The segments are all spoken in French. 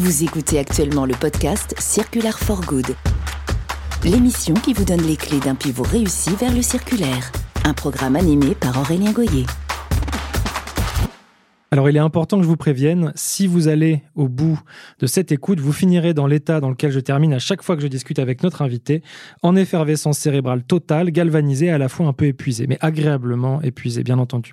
Vous écoutez actuellement le podcast Circular for Good, l'émission qui vous donne les clés d'un pivot réussi vers le circulaire. Un programme animé par Aurélien Goyer. Alors il est important que je vous prévienne, si vous allez au bout de cette écoute, vous finirez dans l'état dans lequel je termine à chaque fois que je discute avec notre invité, en effervescence cérébrale totale, galvanisé, à la fois un peu épuisé, mais agréablement épuisé, bien entendu.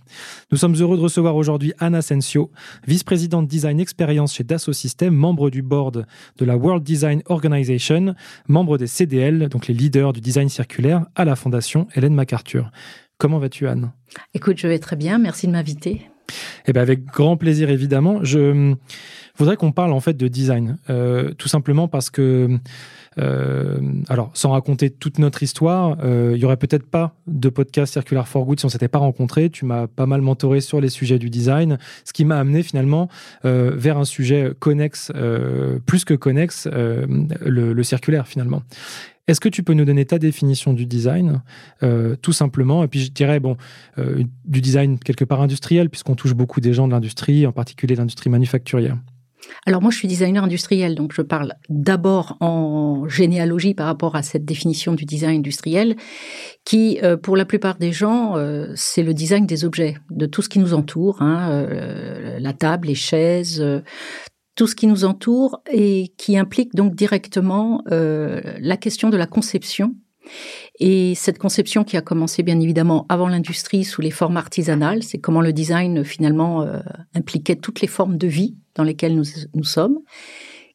Nous sommes heureux de recevoir aujourd'hui Anna Sensio, vice-présidente design expérience chez Dassault Systèmes, membre du board de la World Design Organization, membre des CDL, donc les leaders du design circulaire, à la fondation Hélène MacArthur. Comment vas-tu Anne? Écoute, je vais très bien, merci de m'inviter. Eh bien, avec grand plaisir, évidemment. Je voudrais qu'on parle en fait de design, euh, tout simplement parce que, euh, alors, sans raconter toute notre histoire, euh, il y aurait peut-être pas de podcast Circular for Good si on s'était pas rencontrés. Tu m'as pas mal mentoré sur les sujets du design, ce qui m'a amené finalement vers un sujet connexe, plus que connexe, le, le circulaire finalement. Est-ce que tu peux nous donner ta définition du design, euh, tout simplement? Et puis je dirais, euh, du design quelque part industriel, puisqu'on touche beaucoup des gens de l'industrie, en particulier l'industrie manufacturière. Alors moi, je suis designer industriel, donc je parle d'abord en généalogie par rapport à cette définition du design industriel, qui, euh, pour la plupart des gens, c'est le design des objets, de tout ce qui nous entoure, hein, la table, les chaises, tout ce qui nous entoure et qui implique donc directement euh, la question de la conception. Et cette conception qui a commencé bien évidemment avant l'industrie sous les formes artisanales, c'est comment le design finalement euh, impliquait toutes les formes de vie dans lesquelles nous, nous sommes,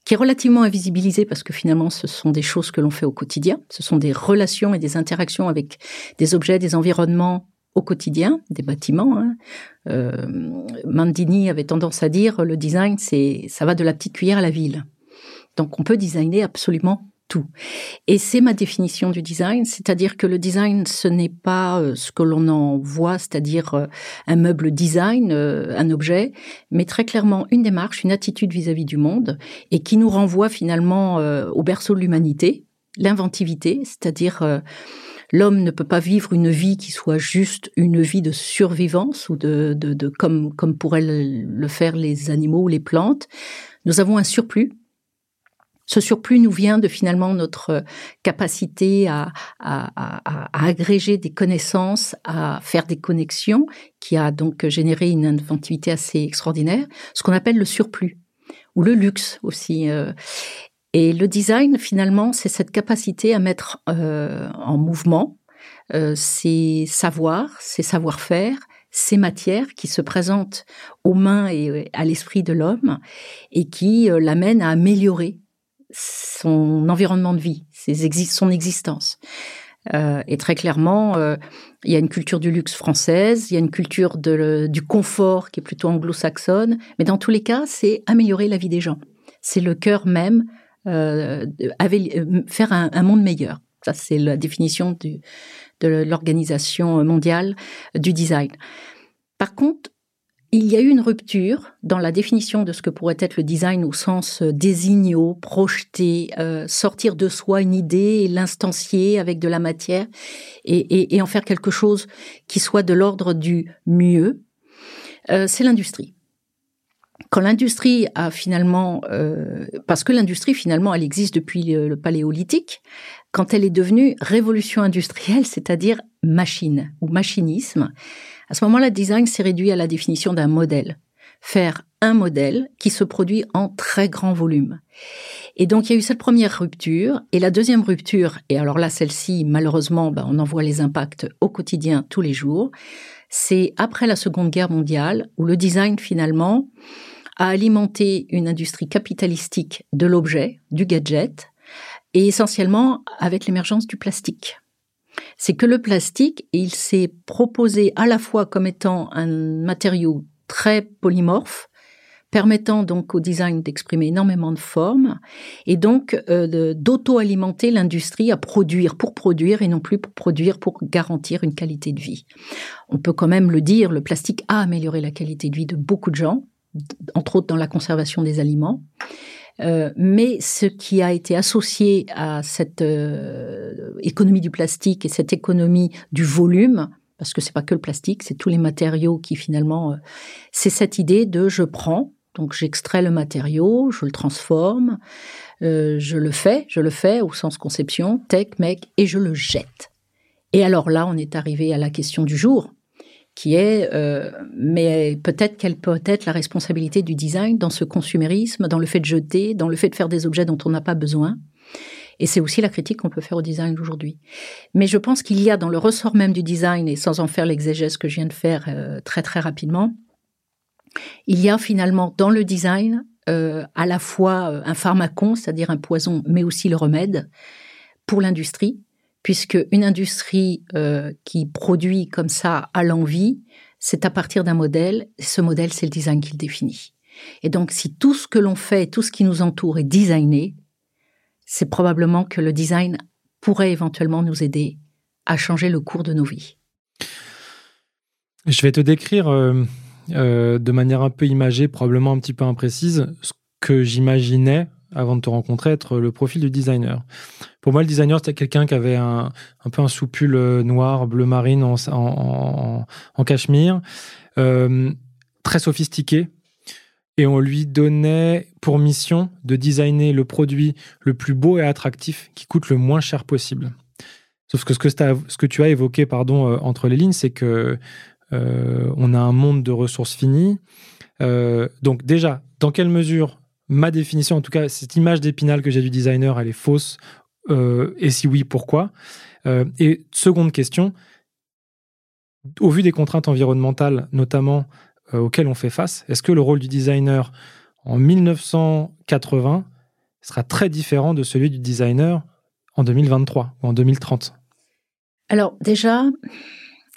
qui est relativement invisibilisé parce que finalement ce sont des choses que l'on fait au quotidien, ce sont des relations et des interactions avec des objets, des environnements au quotidien, des bâtiments. Hein. Euh, Mandini avait tendance à dire le design, c'est ça va de la petite cuillère à la ville. Donc on peut designer absolument tout. Et c'est ma définition du design, c'est-à-dire que le design, ce n'est pas euh, ce que l'on en voit, c'est-à-dire euh, un meuble design, un objet, mais très clairement une démarche, une attitude vis-à-vis du monde, et qui nous renvoie finalement au berceau de l'humanité, l'inventivité, c'est-à-dire L'homme ne peut pas vivre une vie qui soit juste une vie de survivance ou de, de, de comme, comme pourraient le faire les animaux ou les plantes. Nous avons un surplus ce surplus nous vient de finalement notre capacité à, à, à, à, agréger des connaissances, à faire des connexions, qui a donc généré une inventivité assez extraordinaire, ce qu'on appelle le surplus ou le luxe aussi. Euh. Et le design, finalement, c'est cette capacité à mettre euh, en mouvement euh, ces savoirs, ces savoir-faire, ces matières qui se présentent aux mains et à l'esprit de l'homme et qui euh, l'amènent à améliorer son environnement de vie, ses son existence. Euh, et très clairement, euh, il y a une culture du luxe française, il y a une culture de, du confort qui est plutôt anglo-saxonne, mais dans tous les cas, c'est améliorer la vie des gens. C'est le cœur même euh, euh, faire un, monde meilleur. Ça, c'est la définition du, de l'Organisation mondiale du design. Par contre, il y a eu une rupture dans la définition de ce que pourrait être le design au sens euh, désignio, projeter, sortir de soi une idée et l'instancier avec de la matière et, et, en faire quelque chose qui soit de l'ordre du mieux. c'est l'industrie quand l'industrie a finalement, euh, parce que l'industrie finalement, elle existe depuis le, paléolithique, quand elle est devenue révolution industrielle, c'est-à-dire machine ou machinisme, à ce moment-là, le design s'est réduit à la définition d'un modèle. Faire un modèle qui se produit en très grand volume. Et donc, il y a eu cette première rupture. Et la deuxième rupture, et alors là, celle-ci, malheureusement, ben, on en voit les impacts au quotidien tous les jours, c'est après la Seconde Guerre mondiale, où le design, finalement, a alimenté une industrie capitalistique de l'objet, du gadget, et essentiellement avec l'émergence du plastique. C'est que le plastique, il s'est proposé à la fois comme étant un matériau très polymorphe, permettant donc au design d'exprimer énormément de formes et donc euh, d'auto-alimenter l'industrie à produire pour produire et non plus pour produire pour garantir une qualité de vie. On peut quand même le dire, le plastique a amélioré la qualité de vie de beaucoup de gens, entre autres dans la conservation des aliments. Euh, mais ce qui a été associé à cette euh, économie du plastique et cette économie du volume, parce que c'est pas que le plastique, c'est tous les matériaux qui finalement, euh, c'est cette idée de je prends, Donc j'extrais le matériau, je le transforme, euh, je le fais, je le fais au sens conception, tech, mec, et je le jette. Et alors là, on est arrivé à la question du jour, qui est, euh, mais peut-être quelle peut être la responsabilité du design dans ce consumérisme, dans le fait de jeter, dans le fait de faire des objets dont on n'a pas besoin. Et c'est aussi la critique qu'on peut faire au design aujourd'hui. Mais je pense qu'il y a dans le ressort même du design, et sans en faire l'exégèse que je viens de faire euh, très très rapidement, il y a finalement dans le design euh, à la fois un pharmacon, c'est-à-dire un poison, mais aussi le remède pour l'industrie, puisque une industrie qui produit comme ça à l'envie, c'est à partir d'un modèle. Ce modèle, c'est le design qui le définit. Et donc, si tout ce que l'on fait, tout ce qui nous entoure est designé, c'est probablement que le design pourrait éventuellement nous aider à changer le cours de nos vies. Je vais te décrire euh, euh, de manière un peu imagée, probablement un petit peu imprécise, ce que j'imaginais avant de te rencontrer être le profil du designer. Pour moi, le designer, c'était quelqu'un qui avait un, peu un soupule noir, bleu marine en, cachemire, euh, très sophistiqué, et on lui donnait pour mission de designer le produit le plus beau et attractif qui coûte le moins cher possible. Sauf que ce que, tu as évoqué pardon, euh, entre les lignes, c'est que euh, on a un monde de ressources finies. Euh, donc déjà, dans quelle mesure ma définition, en tout cas cette image d'épinal que j'ai du designer, elle est fausse. Et si oui, pourquoi? Et seconde question, au vu des contraintes environnementales, notamment euh, auxquels on fait face, est-ce que le rôle du designer en 1980 sera très différent de celui du designer en 2023 ou en 2030 Alors déjà,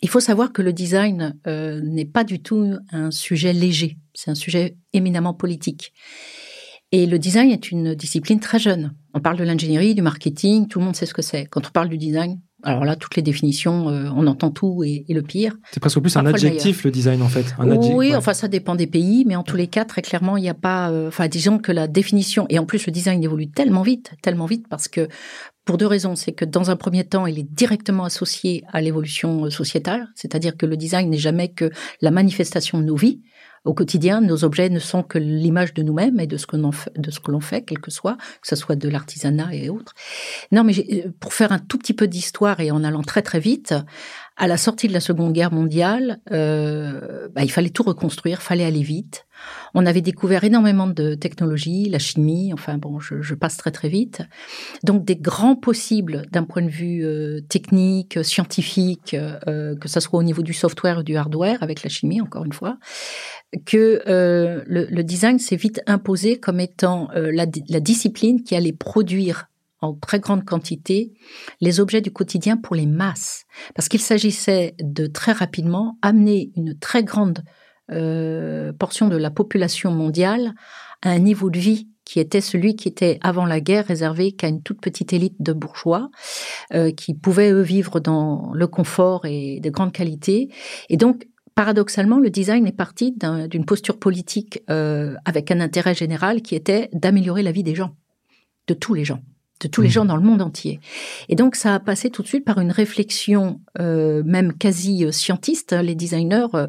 il faut savoir que le design euh, n'est pas du tout un sujet léger, c'est un sujet éminemment politique. Et le design est une discipline très jeune. On parle de l'ingénierie, du marketing, tout le monde sait ce que c'est. Quand on parle du design, alors là, toutes les définitions, euh, on entend tout et, le pire. C'est presque plus un adjectif, le, design, en fait. oui, enfin, ça dépend des pays, mais en tous les cas, très clairement, il n'y a pas. Euh, enfin, disons que la définition, et en plus, le design évolue tellement vite, tellement vite, parce que pour deux raisons. C'est que dans un premier temps, il est directement associé à l'évolution sociétale, c'est-à-dire que le design n'est jamais que la manifestation de nos vies. Au quotidien, nos objets ne sont que l'image de nous-mêmes et de ce que l'on fait, quel que soit, que ce soit de l'artisanat et autres. Non, mais euh, pour faire un tout petit peu d'histoire et en allant très très vite, à la sortie de la Seconde Guerre mondiale, euh, bah, il fallait tout reconstruire, fallait aller vite. On avait découvert énormément de technologies, la chimie, enfin bon, je, passe très très vite. Donc des grands possibles d'un point de vue euh, technique, scientifique, euh, que ce soit au niveau du software ou du hardware, avec la chimie encore une fois, que le, le, design s'est vite imposé comme étant la discipline qui allait produire en très grande quantité les objets du quotidien pour les masses. Parce qu'il s'agissait de très rapidement amener une très grande euh, portion de la population mondiale à un niveau de vie qui était celui qui était avant la guerre réservé qu'à une toute petite élite de bourgeois euh, qui pouvaient eux vivre dans le confort et de grande qualité. Et donc paradoxalement, le design est parti d'une posture politique euh, avec un intérêt général qui était d'améliorer la vie des gens, de tous les gens de tous les mmh. gens dans le monde entier. Et donc ça a passé tout de suite par une réflexion euh, même quasi euh, scientiste. Hein, les designers, euh,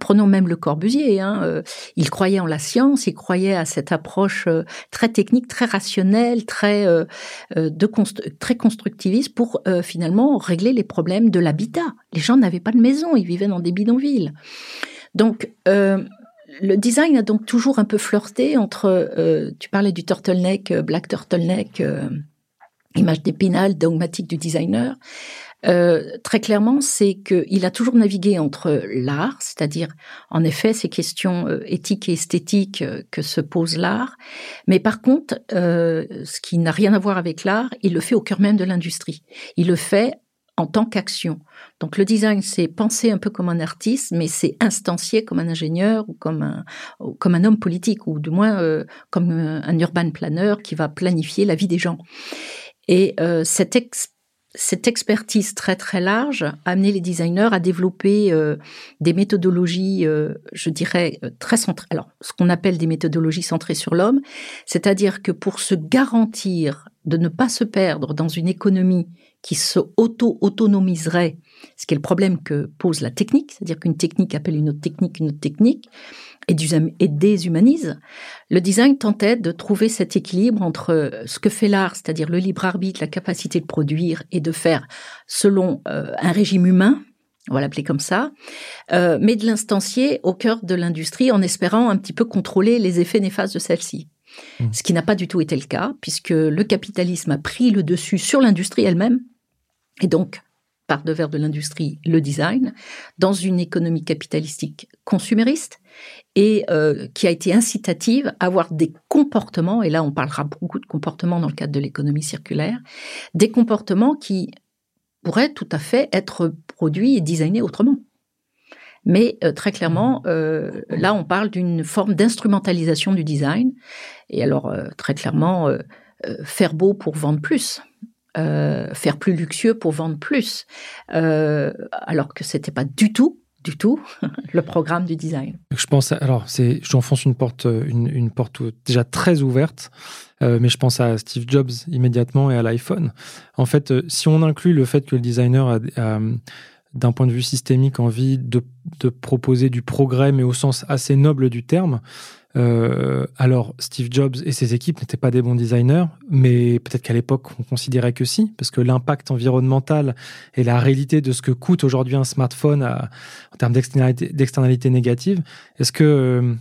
prenons même le Corbusier, hein, euh, il croyait en la science, il croyait à cette approche très technique, très rationnelle, très de très constructiviste pour finalement régler les problèmes de l'habitat. Les gens n'avaient pas de maison, ils vivaient dans des bidonvilles. Donc le design a donc toujours un peu flirté entre, euh, tu parlais du turtleneck, euh, black turtleneck, euh, image d'épinal, dogmatique du designer. très clairement, c'est qu'il a toujours navigué entre l'art, c'est-à-dire en effet ces questions éthiques et esthétiques que se pose l'art, mais par contre, ce qui n'a rien à voir avec l'art, il le fait au cœur même de l'industrie. Il le fait en tant qu'action. Donc le design, c'est penser un peu comme un artiste, mais c'est instancier comme un ingénieur ou comme un, comme un homme politique, ou du moins euh, comme euh, un urban planner qui va planifier la vie des gens. Et euh, cette, cette expertise très très large a amené les designers à développer des méthodologies, je dirais, très centrées. Alors, ce qu'on appelle des méthodologies centrées sur l'homme, c'est-à-dire que pour se garantir de ne pas se perdre dans une économie qui se auto-autonomiserait, ce qui est le problème que pose la technique, c'est-à-dire qu'une technique appelle une autre technique, une autre technique, et, déshumanise, le design tentait de trouver cet équilibre entre ce que fait l'art, c'est-à-dire le libre arbitre, la capacité de produire et de faire selon euh, un régime humain, on va l'appeler comme ça, euh, mais de l'instancier au cœur de l'industrie en espérant un petit peu contrôler les effets néfastes de celle-ci. Mmh. Ce qui n'a pas du tout été le cas, puisque le capitalisme a pris le dessus sur l'industrie elle-même, et donc par devers de l'industrie le design, dans une économie capitalistique consumériste, et euh, qui a été incitative à avoir des comportements, et là on parlera beaucoup de comportements dans le cadre de l'économie circulaire, des comportements qui pourraient tout à fait être produits et designés autrement. Mais euh, très clairement, euh, là on parle d'une forme d'instrumentalisation du design, et alors très clairement, faire beau pour vendre plus. Faire plus luxueux pour vendre plus, alors que c'était pas du tout du tout le programme du design. Je pense, alors, c'est, j'enfonce une porte, une, une, porte déjà très ouverte, euh, mais je pense à Steve Jobs immédiatement et à l'iPhone. En fait, euh, si on inclut le fait que le designer a, d'un point de vue systémique, envie de, de, proposer du progrès, mais au sens assez noble du terme, euh, alors, Steve Jobs et ses équipes n'étaient pas des bons designers, mais peut-être qu'à l'époque, on considérait que si, parce que l'impact environnemental et la réalité de ce que coûte aujourd'hui un smartphone en termes d'externalité négative, est-ce que... Euh,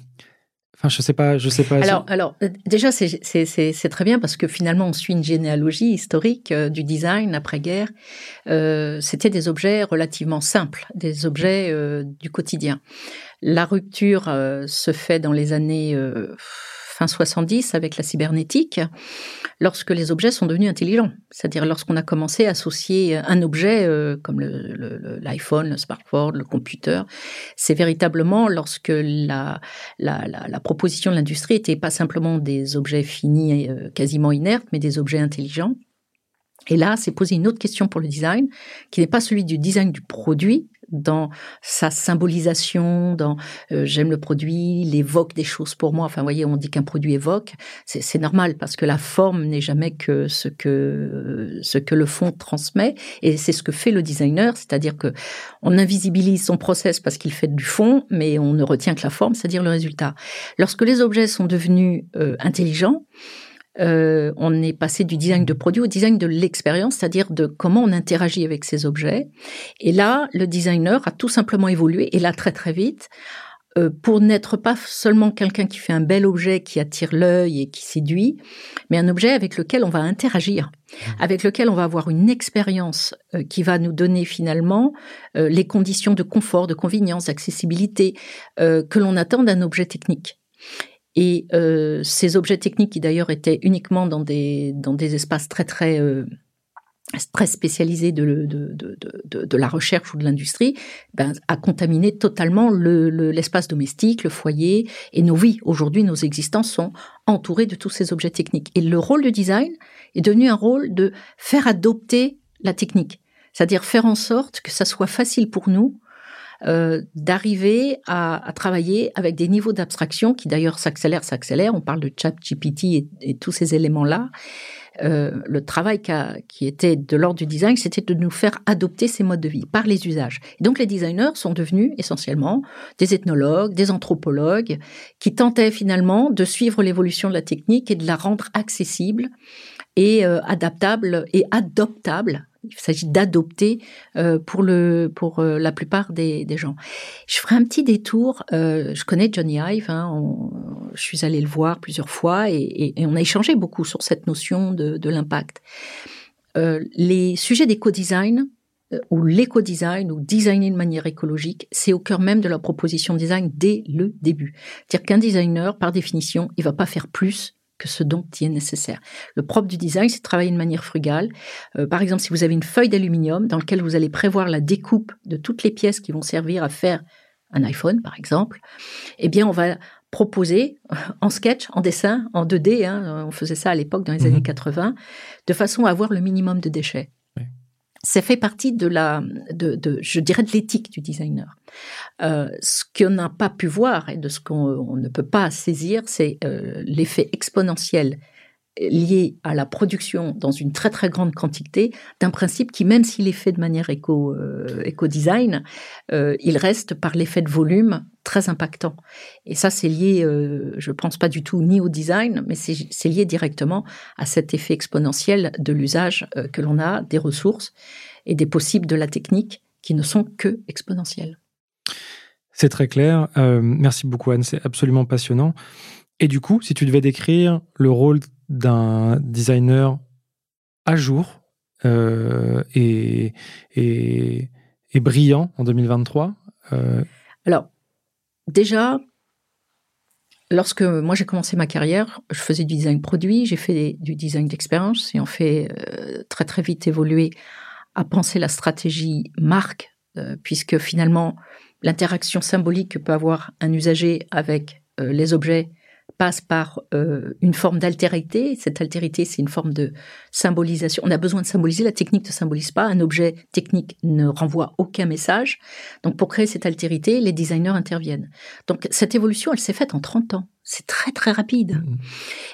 enfin, je sais pas, je sais pas. Alors, alors euh, déjà, c'est très bien parce que finalement, on suit une généalogie historique du design après-guerre. C'était des objets relativement simples, des objets du quotidien. La rupture euh, se fait dans les années euh, fin 70 avec la cybernétique, lorsque les objets sont devenus intelligents. C'est-à-dire lorsqu'on a commencé à associer un objet euh, comme l'iPhone, le, le, smartphone, le computer. C'est véritablement lorsque la, la, la, proposition de l'industrie était pas simplement des objets finis, quasiment inertes, mais des objets intelligents. Et là, c'est poser une autre question pour le design, qui n'est pas celui du design du produit, dans sa symbolisation, dans euh, j'aime le produit, il évoque des choses pour moi. Enfin, vous voyez, on dit qu'un produit évoque, c'est normal parce que la forme n'est jamais que ce que ce que le fond transmet, et c'est ce que fait le designer, c'est-à-dire que on invisibilise son process parce qu'il fait du fond, mais on ne retient que la forme, c'est-à-dire le résultat. Lorsque les objets sont devenus euh, intelligents, euh, on est passé du design de produit au design de l'expérience, c'est-à-dire de comment on interagit avec ces objets. Et là, le designer a tout simplement évolué, et là très très vite, euh, pour n'être pas seulement quelqu'un qui fait un bel objet qui attire l'œil et qui séduit, mais un objet avec lequel on va interagir, mmh. avec lequel on va avoir une expérience euh, qui va nous donner finalement les conditions de confort, de convenience, d'accessibilité que l'on attend d'un objet technique. Et euh, ces objets techniques, qui d'ailleurs étaient uniquement dans des, dans des espaces très très euh, très spécialisés de, de, de, de, la recherche ou de l'industrie, ben, a contaminé totalement l'espace le, domestique, le foyer et nos vies. Aujourd'hui, nos existences sont entourées de tous ces objets techniques. Et le rôle du design est devenu un rôle de faire adopter la technique, c'est-à-dire faire en sorte que ça soit facile pour nous euh, d'arriver à, travailler avec des niveaux d'abstraction qui d'ailleurs s'accélèrent, s'accélèrent. On parle de chat GPT et, tous ces éléments-là. Euh, le travail qui, qui, était de l'ordre du design, c'était de nous faire adopter ces modes de vie par les usages. Et donc les designers sont devenus essentiellement des ethnologues, des anthropologues, qui tentaient finalement de suivre l'évolution de la technique et de la rendre accessible et euh, adaptable et adoptable il s'agit d'adopter euh, pour le pour euh, la plupart des, des, gens. Je ferai un petit détour. Euh, je connais Johnny Ive. Hein, je suis allée le voir plusieurs fois et, et, on a échangé beaucoup sur cette notion de, de l'impact. les sujets d'éco-design ou l'éco-design ou designer de manière écologique, c'est au cœur même de la proposition design dès le début. C'est-à-dire qu'un designer, par définition, il va pas faire plus que ce dont il est nécessaire. Le propre du design, c'est de travailler de manière frugale. Euh, par exemple, si vous avez une feuille d'aluminium dans laquelle vous allez prévoir la découpe de toutes les pièces qui vont servir à faire un iPhone, par exemple, eh bien, on va proposer en sketch, en dessin, en 2D, hein, on faisait ça à l'époque dans les mhm. années 80, de façon à avoir le minimum de déchets ça fait partie de la, de, de je dirais, de l'éthique du designer. Euh, ce qu'on n'a pas pu voir et de ce qu'on ne peut pas saisir, c'est euh, l'effet exponentiel lié à la production dans une très très grande quantité d'un principe qui, même s'il est fait de manière éco, euh, éco-design, euh, il reste par l'effet de volume très impactant. Et ça, c'est lié, euh, je pense pas du tout ni au design, mais c'est lié directement à cet effet exponentiel de l'usage euh, que l'on a des ressources et des possibles de la technique qui ne sont que exponentiels. C'est très clair. Euh, merci beaucoup Anne, c'est absolument passionnant. Et du coup, si tu devais décrire le rôle d'un designer à jour euh, et, et, brillant en 2023 euh... Alors, déjà, lorsque moi j'ai commencé ma carrière, je faisais du design produit, j'ai fait du design d'expérience et on fait euh, très très vite évoluer à penser la stratégie marque, puisque finalement l'interaction symbolique que peut avoir un usager avec les objets passe par euh, une forme d'altérité. Cette altérité, c'est une forme de symbolisation. On a besoin de symboliser. La technique ne symbolise pas. Un objet technique ne renvoie aucun message. Donc, pour créer cette altérité, les designers interviennent. Donc, cette évolution, elle s'est faite en 30 ans. C'est très, très rapide. Mmh.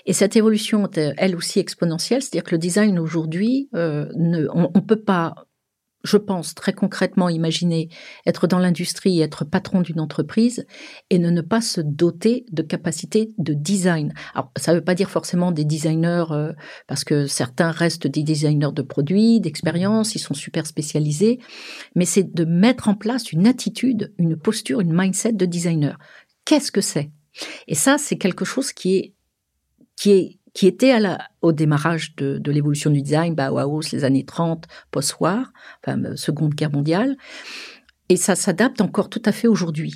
Et cette évolution, elle aussi exponentielle, c'est-à-dire que le design aujourd'hui, euh, on ne peut pas je pense très concrètement imaginer être dans l'industrie, être patron d'une entreprise et ne, ne pas se doter de capacités de design. Alors, ça ne veut pas dire forcément des designers, euh, parce que certains restent des designers de produits, d'expérience, ils sont super spécialisés, mais c'est de mettre en place une attitude, une posture, une mindset de designer. Qu'est-ce que c'est? Et ça, c'est quelque chose qui est qui est qui était à la, au démarrage de, de l'évolution du design, Bauhaus, les années 30, post-war, enfin, euh, Seconde Guerre mondiale. Et ça s'adapte encore tout à fait aujourd'hui.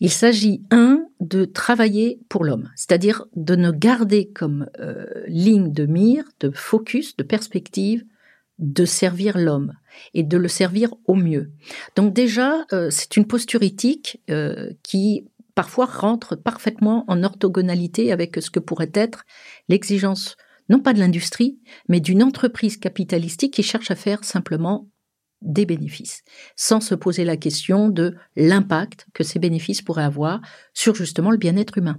Il s'agit, un, de travailler pour l'homme, c'est-à-dire de ne garder comme euh, ligne de mire, de focus, de perspective, de servir l'homme et de le servir au mieux. Donc déjà, euh, c'est une posture éthique euh, qui parfois rentre parfaitement en orthogonalité avec ce que pourrait être l'exigence, non pas de l'industrie, mais d'une entreprise capitalistique qui cherche à faire simplement des bénéfices, sans se poser la question de l'impact que ces bénéfices pourraient avoir sur justement le bien-être humain.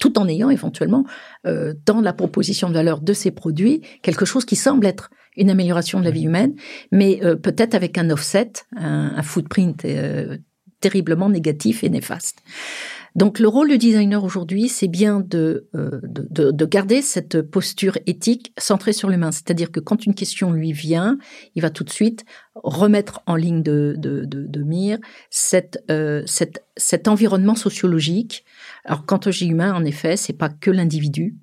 Tout en ayant éventuellement euh, dans la proposition de valeur de ces produits quelque chose qui semble être une amélioration de la vie humaine, mais euh, peut-être avec un offset, un, un footprint euh, terriblement négatif et néfaste. Donc le rôle du designer aujourd'hui, c'est bien de, euh, de, de, garder cette posture éthique centrée sur l'humain. C'est-à-dire que quand une question lui vient, il va tout de suite remettre en ligne de, de, de mire cette, euh, cette, cet environnement sociologique. Alors quand je dis humain, en effet, c'est pas que l'individu,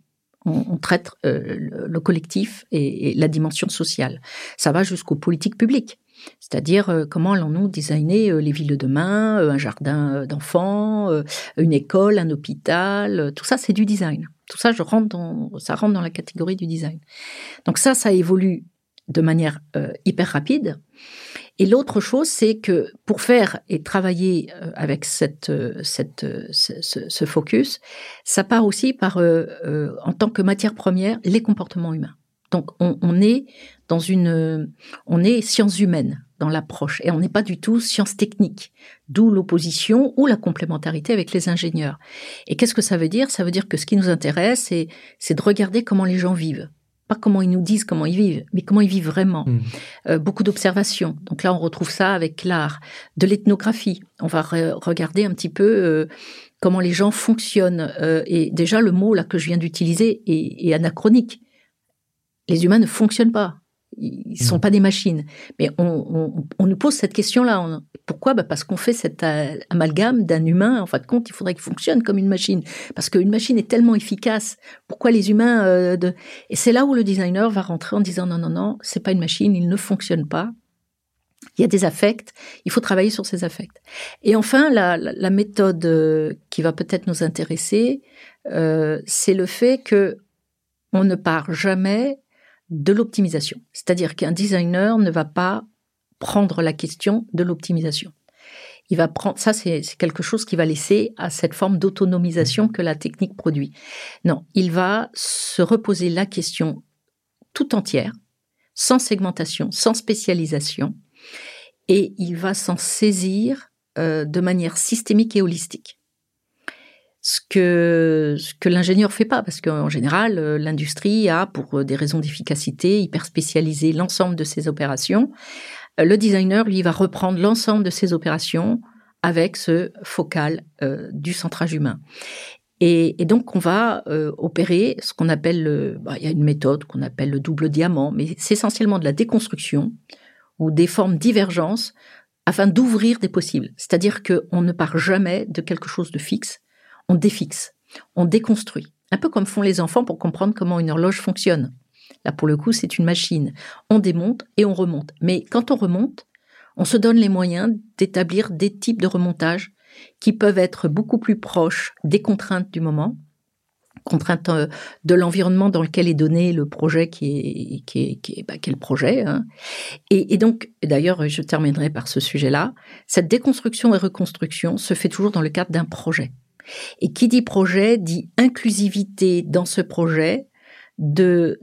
on, traite euh, le, collectif et, et, la dimension sociale. Ça va jusqu'aux politiques publiques. C'est-à-dire euh, comment allons-nous designer euh, les villes de demain, euh, un jardin d'enfants, une école, un hôpital, tout ça c'est du design. Tout ça je rentre dans ça rentre dans la catégorie du design. Donc ça ça évolue de manière hyper rapide. Et l'autre chose, c'est que pour faire et travailler avec cette, cette, ce, ce, focus, ça part aussi par, en tant que matière première, les comportements humains. Donc on, on est dans une, on est sciences humaines dans l'approche et on n'est pas du tout sciences techniques. D'où l'opposition ou la complémentarité avec les ingénieurs. Et qu'est-ce que ça veut dire? Ça veut dire que ce qui nous intéresse, c'est, de regarder comment les gens vivent. Pas comment ils nous disent comment ils vivent, mais comment ils vivent vraiment. Mmh. Euh, beaucoup d'observations. Donc là, on retrouve ça avec l'art, de l'ethnographie. On va regarder un petit peu euh, comment les gens fonctionnent. Euh, et déjà, le mot là que je viens d'utiliser est, est anachronique. Les humains ne fonctionnent pas ils sont mm. pas des machines. Mais on, on, on nous pose cette question-là. Pourquoi? Bah Parce qu'on fait cet euh, amalgame d'un humain. En fin de compte, il faudrait qu'il fonctionne comme une machine. Parce qu'une machine est tellement efficace. Pourquoi les humains euh, de... Et c'est là où le designer va rentrer en disant non, non, non, c'est pas une machine, il ne fonctionne pas. Il y a des affects, il faut travailler sur ces affects. Et enfin, la, la, la méthode euh, qui va peut-être nous intéresser, euh, c'est le fait que on ne part jamais de l'optimisation. C'est-à-dire qu'un designer ne va pas prendre la question de l'optimisation. Il va prendre, ça c'est quelque chose qui va laisser à cette forme d'autonomisation que la technique produit. Non, il va se reposer la question tout entière, sans segmentation, sans spécialisation, et il va s'en saisir euh, de manière systémique et holistique. Ce que ce que l'ingénieur fait pas parce qu'en général l'industrie a pour des raisons d'efficacité hyper spécialisé l'ensemble de ses opérations le designer lui va reprendre l'ensemble de ses opérations avec ce focal euh, du centrage humain. Et, donc, on va euh, opérer ce qu'on appelle, le, bah, il y a une méthode qu'on appelle le double diamant, mais c'est essentiellement de la déconstruction ou des formes divergences afin d'ouvrir des possibles. C'est-à-dire qu'on ne part jamais de quelque chose de fixe, on défixe, on déconstruit. Un peu comme font les enfants pour comprendre comment une horloge fonctionne. Là, pour le coup, c'est une machine. On démonte et on remonte. Mais quand on remonte, on se donne les moyens d'établir des types de remontage qui peuvent être beaucoup plus proches des contraintes du moment, contraintes euh, de l'environnement dans lequel est donné le projet qui est, qui est, qui est, bah, le projet. Hein. Et, et, donc, d'ailleurs, je terminerai par ce sujet-là, cette déconstruction et reconstruction se fait toujours dans le cadre d'un projet. Et qui dit projet dit inclusivité dans ce projet de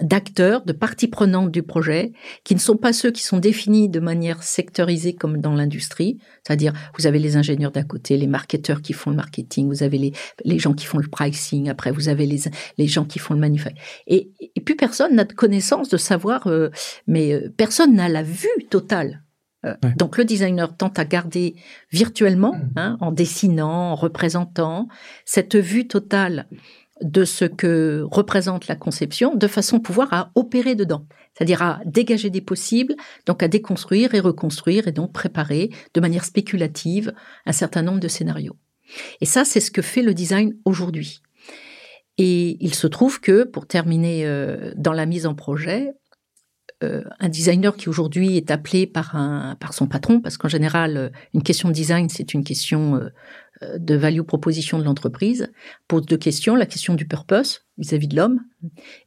d'acteurs, de, parties prenantes du projet, qui ne sont pas ceux qui sont définis de manière sectorisée comme dans l'industrie, c'est-à-dire vous avez les ingénieurs d'un côté, les marketeurs qui font le marketing, vous avez les, les gens qui font le pricing, après vous avez les, les gens qui font le manufacturing. Et, et plus personne n'a de connaissance de savoir, euh, mais euh, personne n'a la vue totale euh, Donc le designer tente à garder virtuellement, mmh. hein, en dessinant, en représentant, cette vue totale de ce que représente la conception de façon à pouvoir à opérer dedans, c'est-à-dire à dégager des possibles, donc à déconstruire et reconstruire et donc préparer de manière spéculative un certain nombre de scénarios. Et ça, c'est ce que fait le design aujourd'hui. Et il se trouve que, pour terminer euh, dans la mise en projet, euh, un designer qui aujourd'hui est appelé par, un, par son patron, parce qu'en général, euh, une question de design, c'est une question euh, de value proposition de l'entreprise, pose deux questions, la question du purpose vis-à-vis de l'homme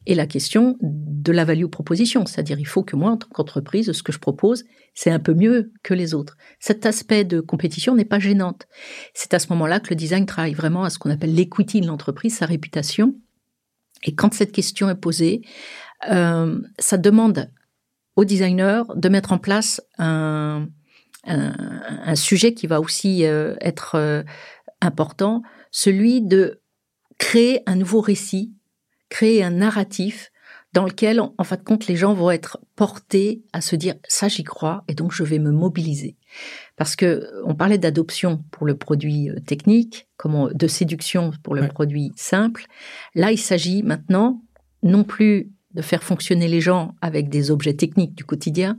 et la question de la value proposition, c'est-à-dire il faut que moi, en tant qu'entreprise, ce que je propose, c'est un peu mieux que les autres. Cet aspect de compétition n'est pas gênante. C'est à ce moment-là que le design travaille vraiment à ce qu'on appelle l'equity de l'entreprise, sa réputation. Et quand cette question est posée, ça demande au designer de mettre en place un, un, sujet qui va aussi euh, être euh, important, celui de créer un nouveau récit, créer un narratif dans lequel, en fin de compte, les gens vont être portés à se dire ça j'y crois et donc je vais me mobiliser. Parce que on parlait d'adoption pour le produit euh, technique, comment de séduction pour le produit simple. Là, il s'agit maintenant non plus de faire fonctionner les gens avec des objets techniques du quotidien,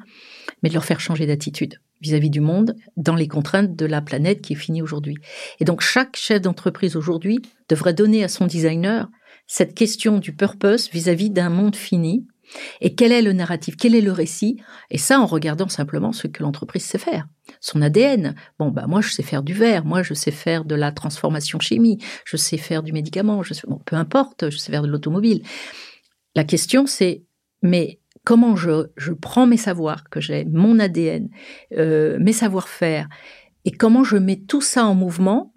mais de leur faire changer d'attitude vis-à-vis du monde dans les contraintes de la planète qui est finie aujourd'hui. Et donc chaque chef d'entreprise aujourd'hui devrait donner à son designer cette question du purpose vis-à-vis d'un monde fini. Et quel est le narratif, quel est le récit? Et ça en regardant simplement ce que l'entreprise sait faire, son ADN. Bon, bah moi je sais faire du verre, moi je sais faire de la transformation chimie, je sais faire du médicament, je sais, bon, peu importe, je sais faire de l'automobile. La question c'est, mais comment je, prends mes savoirs que j'ai, mon ADN, euh, mes savoir-faire, et comment je mets tout ça en mouvement,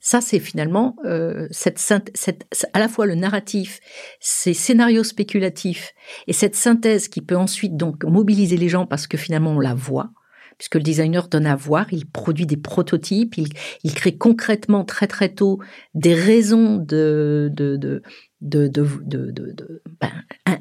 ça c'est finalement euh, cette, cette, à la fois le narratif, ces scénarios spéculatifs et cette synthèse qui peut ensuite donc mobiliser les gens parce que finalement on la voit, puisque le designer donne à voir, il produit des prototypes, il, il crée concrètement très très tôt des raisons de, de, de, de, de, de ben,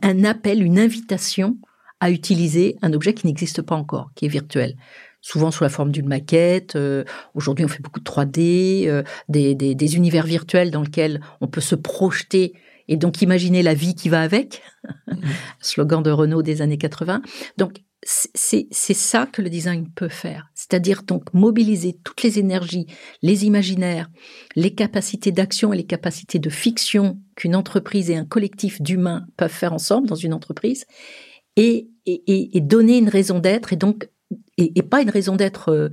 un, appel, une invitation à utiliser un objet qui n'existe pas encore, qui est virtuel. Souvent sous la forme d'une maquette. Euh, aujourd'hui, on fait beaucoup de 3D, euh, des, des, des, univers virtuels dans lesquels on peut se projeter et donc imaginer la vie qui va avec. Mmh. Slogan de Renault des années 80. Donc, c'est ça que le design peut faire, c'est-à-dire donc mobiliser toutes les énergies, les imaginaires, les capacités d'action et les capacités de fiction qu'une entreprise et un collectif d'humains peuvent faire ensemble dans une entreprise, et, et, et donner une raison d'être, et donc et, pas une raison d'être euh,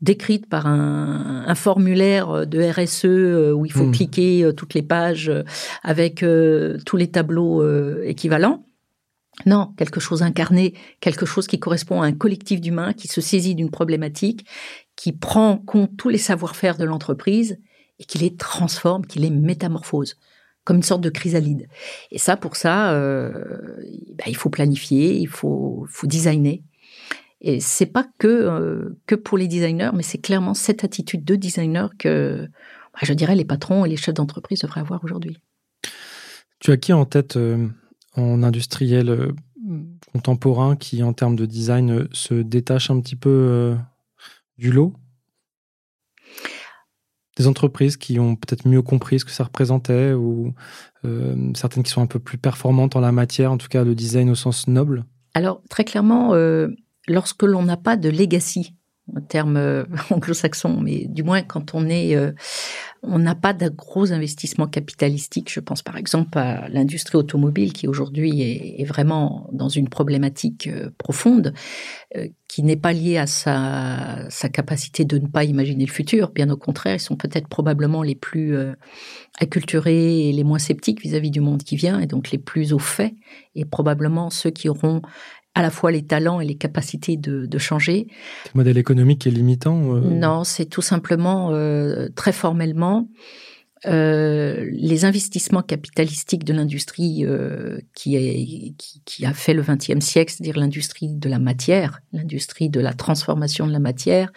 décrite par un, un, formulaire de RSE euh, où il faut mmh. cliquer euh, toutes les pages avec tous les tableaux équivalents non, quelque chose incarné, quelque chose qui correspond à un collectif d'humains qui se saisit d'une problématique, qui prend en compte tous les savoir-faire de l'entreprise et qui les transforme, qui les métamorphose comme une sorte de chrysalide. Et ça, pour ça, euh, bah, il faut planifier, il faut, designer. Et c'est pas que que pour les designers, mais c'est clairement cette attitude de designer que bah, je dirais les patrons et les chefs d'entreprise devraient avoir aujourd'hui. Tu as qui en tête en industriel contemporain qui, en termes de design, se détache un petit peu du lot? Des entreprises qui ont peut-être mieux compris ce que ça représentait ou euh, certaines qui sont un peu plus performantes en la matière, en tout cas le design au sens noble? Alors très clairement, euh, lorsque l'on n'a pas de legacy en termes euh, anglo-saxons, mais du moins quand on est, euh, on n'a pas de gros investissements capitalistiques. Je pense par exemple à l'industrie automobile qui aujourd'hui est, vraiment dans une problématique euh, profonde, qui n'est pas liée à sa, sa capacité de ne pas imaginer le futur. Bien au contraire, ils sont peut-être probablement les plus acculturés et les moins sceptiques vis-à-vis -vis du monde qui vient, et donc les plus au fait, et probablement ceux qui auront à la fois les talents et les capacités de, de changer. Le modèle économique est limitant euh Non, c'est tout simplement, euh, très formellement, euh, les investissements capitalistiques de l'industrie euh, qui, est, qui, qui, a fait le XXe siècle, c'est-à-dire l'industrie de la matière, l'industrie de la transformation de la matière,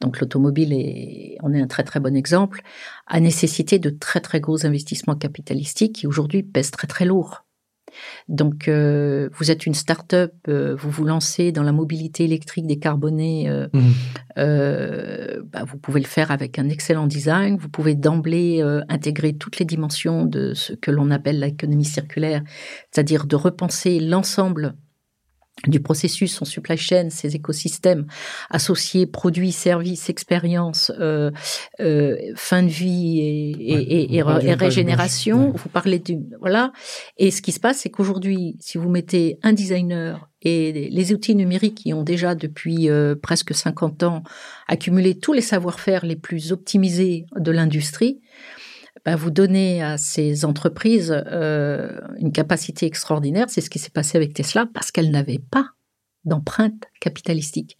donc l'automobile est, on est un très très bon exemple, a nécessité de très très gros investissements capitalistiques qui aujourd'hui pèsent très très lourd. Donc, euh, vous êtes une start-up, euh, vous vous lancez dans la mobilité électrique décarbonée, euh, mmh. bah, vous pouvez le faire avec un excellent design. Vous pouvez d'emblée intégrer toutes les dimensions de ce que l'on appelle l'économie circulaire, c'est-à-dire de repenser l'ensemble du processus, son supply chain, ses écosystèmes associés produits, services, expériences, euh, euh, fin de vie et, et, et, régénération. Vous parlez du voilà. Et ce qui se passe, c'est qu'aujourd'hui, si vous mettez un designer et les outils numériques qui ont déjà depuis euh, presque 50 ans accumulé tous les savoir-faire les plus optimisés de l'industrie, bah, vous donnez à ces entreprises euh, une capacité extraordinaire. C'est ce qui s'est passé avec Tesla parce qu'elle n'avait pas d'empreinte capitalistique.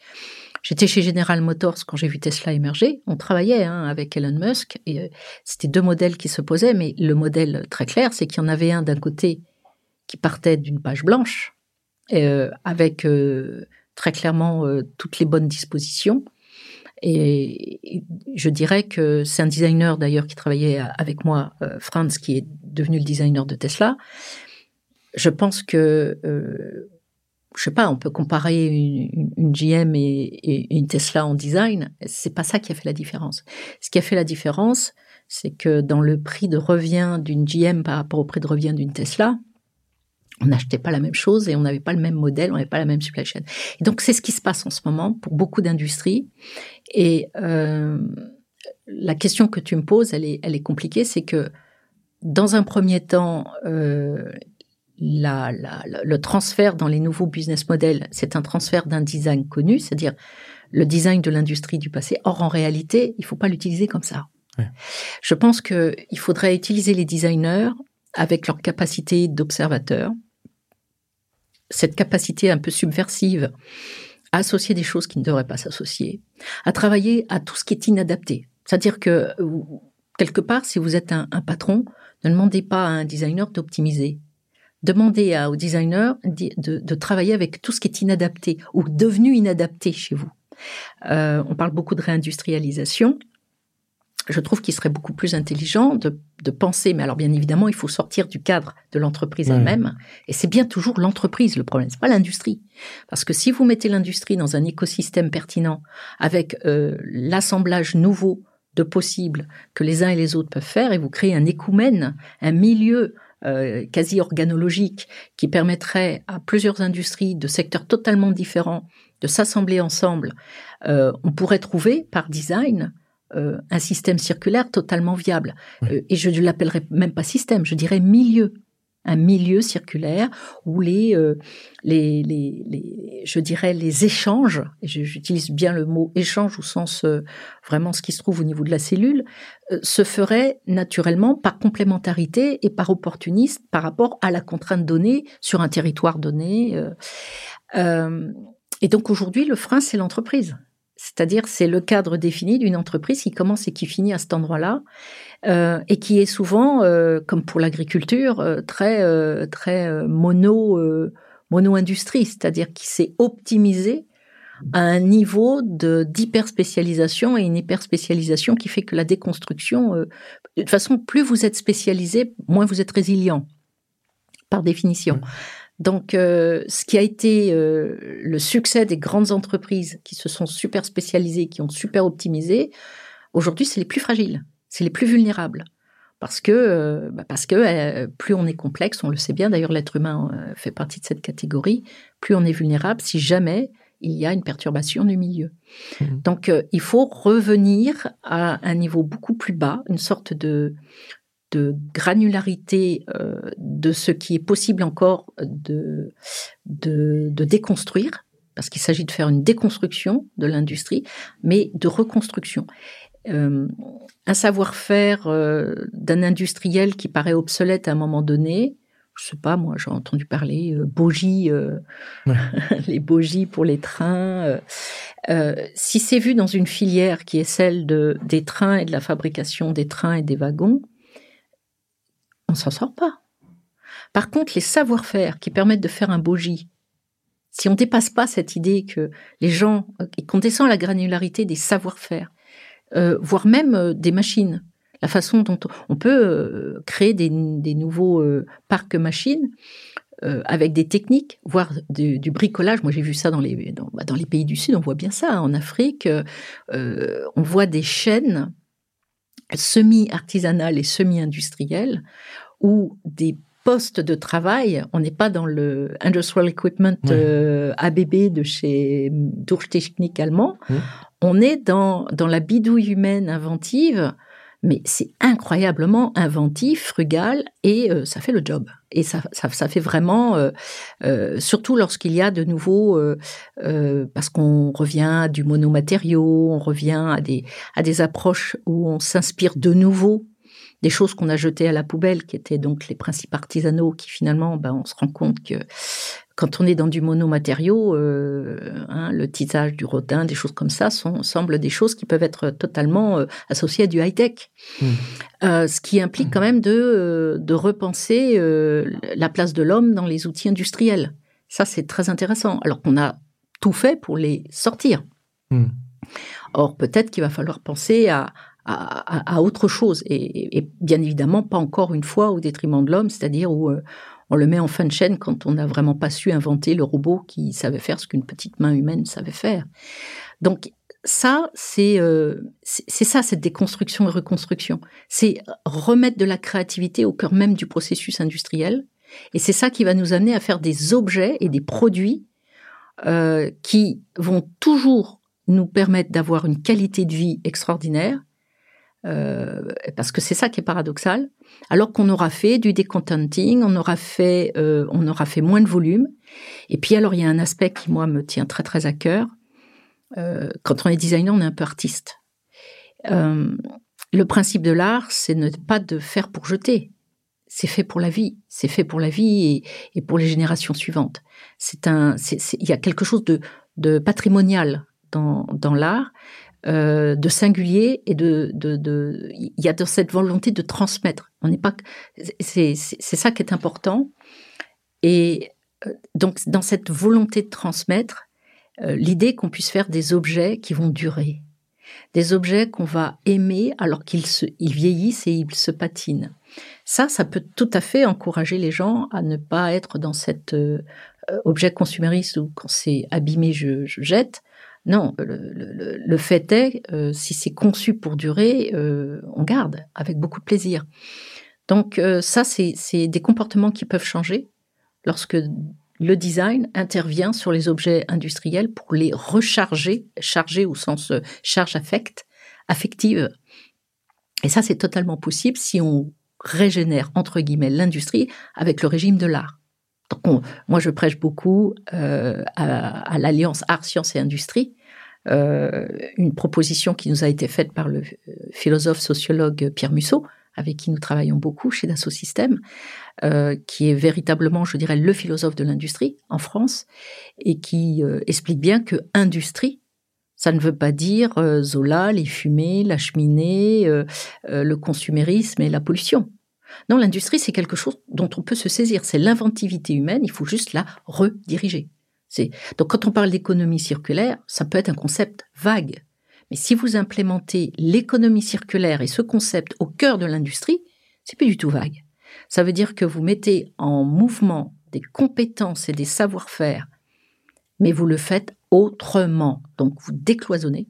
J'étais chez General Motors quand j'ai vu Tesla émerger. On travaillait hein, avec Elon Musk et euh, c'était deux modèles qui se posaient, mais le modèle très clair, c'est qu'il y en avait un d'un côté qui partait d'une page blanche euh, avec très clairement toutes les bonnes dispositions et, je dirais que c'est un designer d'ailleurs qui travaillait avec moi, euh, Franz, qui est devenu le designer de Tesla. Je pense que, euh, je sais pas, on peut comparer une, une GM et, une Tesla en design. C'est pas ça qui a fait la différence. Ce qui a fait la différence, c'est que dans le prix de revient d'une GM par rapport au prix de revient d'une Tesla, on n'achetait pas la même chose et on n'avait pas le même modèle, on n'avait pas la même supply chain. Et donc c'est ce qui se passe en ce moment pour beaucoup d'industries. Et euh, la question que tu me poses, elle est, elle est compliquée, c'est que dans un premier temps, euh, la, la, le transfert dans les nouveaux business models, c'est un transfert d'un design connu, c'est-à-dire le design de l'industrie du passé. Or, en réalité, il faut pas l'utiliser comme ça. Je pense qu'il faudrait utiliser les designers avec leur capacité d'observateur, cette capacité un peu subversive à associer des choses qui ne devraient pas s'associer, à travailler à tout ce qui est inadapté. C'est-à-dire que, quelque part, si vous êtes un, patron, ne demandez pas à un designer d'optimiser. Demandez au designer de, travailler avec tout ce qui est inadapté ou devenu inadapté chez vous. Euh, on parle beaucoup de réindustrialisation je trouve qu'il serait beaucoup plus intelligent de, penser, mais alors bien évidemment, il faut sortir du cadre de l'entreprise elle-même, et c'est bien toujours l'entreprise le problème, c'est pas l'industrie, parce que si vous mettez l'industrie dans un écosystème pertinent avec euh, l'assemblage nouveau de possibles que les uns et les autres peuvent faire, et vous créez un écoumène, un milieu euh, quasi organologique qui permettrait à plusieurs industries de secteurs totalement différents de s'assembler ensemble, euh, on pourrait trouver par design euh, un système circulaire totalement viable. Euh, et je ne l'appellerai même pas système, je dirais milieu. Un milieu circulaire où les, euh, les, les, les, je dirais les échanges, et j'utilise bien le mot échange au sens vraiment ce qui se trouve au niveau de la cellule, se feraient naturellement par complémentarité et par opportunisme par rapport à la contrainte donnée sur un territoire donné. et donc aujourd'hui, le frein, c'est l'entreprise. C'est-à-dire, c'est le cadre défini d'une entreprise qui commence et qui finit à cet endroit-là, euh, et qui est souvent, euh, comme pour l'agriculture, euh, très très mono mono industrie, c'est-à-dire qui s'est optimisé à un niveau de d'hyperspécialisation et une hyperspécialisation qui fait que la déconstruction, euh, de toute façon, plus vous êtes spécialisé, moins vous êtes résilient, par définition. Donc, euh, ce qui a été euh, le succès des grandes entreprises qui se sont super spécialisées, qui ont super optimisé, aujourd'hui, c'est les plus fragiles, c'est les plus vulnérables. Parce que, bah, parce que plus on est complexe, on le sait bien, d'ailleurs l'être humain fait partie de cette catégorie, plus on est vulnérable si jamais il y a une perturbation du milieu. Mmh. Donc, euh, il faut revenir à un niveau beaucoup plus bas, une sorte de, de granularité euh, de ce qui est possible encore de, de, déconstruire, parce qu'il s'agit de faire une déconstruction de l'industrie, mais de reconstruction. Euh, un savoir-faire d'un industriel qui paraît obsolète à un moment donné, je sais pas, moi, j'ai entendu parler euh, bogies, euh, les bogies pour les trains. Euh, euh, si c'est vu dans une filière qui est celle de, des trains et de la fabrication des trains et des wagons, on s'en sort pas. Par contre, les savoir-faire qui permettent de faire un bogie, si on dépasse pas cette idée que les gens, et qu'on descend la granularité des savoir-faire, voire même des machines, la façon dont on peut euh, créer des, nouveaux euh, parcs machines euh, avec des techniques, voire du, bricolage. Moi, j'ai vu ça dans les, bah, dans, les pays du Sud, on voit bien ça. Hein. En Afrique, on voit des chaînes semi-artisanales et semi-industrielles où des postes de travail, on n'est pas dans le Industrial Equipment ABB de chez Durch Technik allemand, on est dans, dans la bidouille humaine inventive mais c'est incroyablement inventif, frugal, et euh, ça fait le job. Et ça, ça, ça fait vraiment, euh, euh, surtout lorsqu'il y a de nouveau, parce qu'on revient du monomatériau, on revient à des, à des approches où on s'inspire de nouveau des choses qu'on a jetées à la poubelle, qui étaient donc les principes artisanaux, qui finalement, ben, on se rend compte que quand on est dans du monomatériau, euh, hein, le tissage du rodin, des choses comme ça, sont, semblent des choses qui peuvent être totalement euh, associées à du high-tech. Mmh. Euh, ce qui implique quand même de, euh, de repenser la place de l'homme dans les outils industriels. Ça, c'est très intéressant. Alors qu'on a tout fait pour les sortir. Mmh. Or, peut-être qu'il va falloir penser à, à, à, autre chose. Et, et, bien évidemment, pas encore une fois au détriment de l'homme, c'est-à-dire où on le met en fin de chaîne quand on n'a vraiment pas su inventer le robot qui savait faire ce qu'une petite main humaine savait faire. Donc ça, c'est euh, c'est ça, cette déconstruction et reconstruction. C'est remettre de la créativité au cœur même du processus industriel. Et c'est ça qui va nous amener à faire des objets et des produits euh, qui vont toujours nous permettre d'avoir une qualité de vie extraordinaire, euh, parce que c'est ça qui est paradoxal. Alors qu'on aura fait du decontenting, on aura fait, euh, on aura fait moins de volume. Et puis alors il y a un aspect qui moi me tient très très à cœur. Euh, quand on est designer, on est un peu artiste. le principe de l'art, c'est ne pas de faire pour jeter. C'est fait pour la vie. C'est fait pour la vie et, pour les générations suivantes. Il y a quelque chose de, patrimonial dans l'art euh, de singulier et de, de, il y a dans cette volonté de transmettre. On n'est pas, c'est, ça qui est important. Et euh, donc dans cette volonté de transmettre, euh, l'idée qu'on puisse faire des objets qui vont durer, des objets qu'on va aimer alors qu'ils se, ils vieillissent et ils se patinent. Ça, ça peut tout à fait encourager les gens à ne pas être dans cet objet consumériste où quand c'est abîmé, je, je jette, non, le, fait est, euh, si c'est conçu pour durer, euh, on garde avec beaucoup de plaisir. Donc euh, ça, c'est des comportements qui peuvent changer lorsque le design intervient sur les objets industriels pour les recharger, charger au sens charge affect, affective. Et ça, c'est totalement possible si on régénère, entre guillemets, l'industrie avec le régime de l'art moi, je prêche beaucoup euh, à, l'alliance art, science et industrie, euh, une proposition qui nous a été faite par le euh, philosophe sociologue Pierre Musso, avec qui nous travaillons beaucoup chez Dassault Systèmes, qui est véritablement, je dirais, le philosophe de l'industrie en France, et qui explique bien que industrie, ça ne veut pas dire Zola, les fumées, la cheminée, le consumérisme et la pollution. Non, l'industrie, c'est quelque chose dont on peut se saisir. C'est l'inventivité humaine, il faut juste la rediriger. Donc quand on parle d'économie circulaire, ça peut être un concept vague. Mais si vous implémentez l'économie circulaire et ce concept au cœur de l'industrie, c'est plus du tout vague. Ça veut dire que vous mettez en mouvement des compétences et des savoir-faire, mais vous le faites autrement. Donc vous décloisonnez,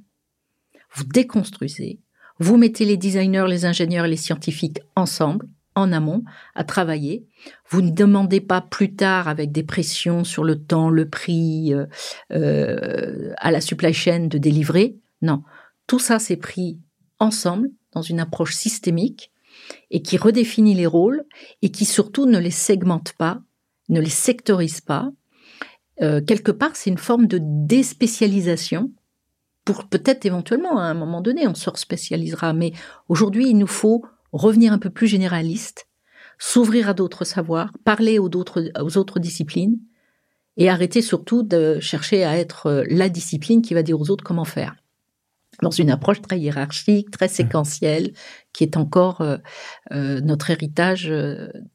vous déconstruisez, vous mettez les designers, les ingénieurs et les scientifiques ensemble, en amont, à travailler. Vous ne demandez pas plus tard avec des pressions sur le temps, le prix, euh, euh, à la supply chain de délivrer. Non, tout ça c'est pris ensemble dans une approche systémique et qui redéfinit les rôles et qui surtout ne les segmente pas, ne les sectorise pas. Euh, quelque part, c'est une forme de déspécialisation pour peut-être éventuellement à un moment donné, on se spécialisera. Mais aujourd'hui, il nous faut revenir un peu plus généraliste, s'ouvrir à d'autres savoirs, parler aux autres, aux autres disciplines et arrêter surtout de chercher à être euh, la discipline qui va dire aux autres comment faire dans une approche très hiérarchique, très séquentielle, qui est encore euh, euh, notre héritage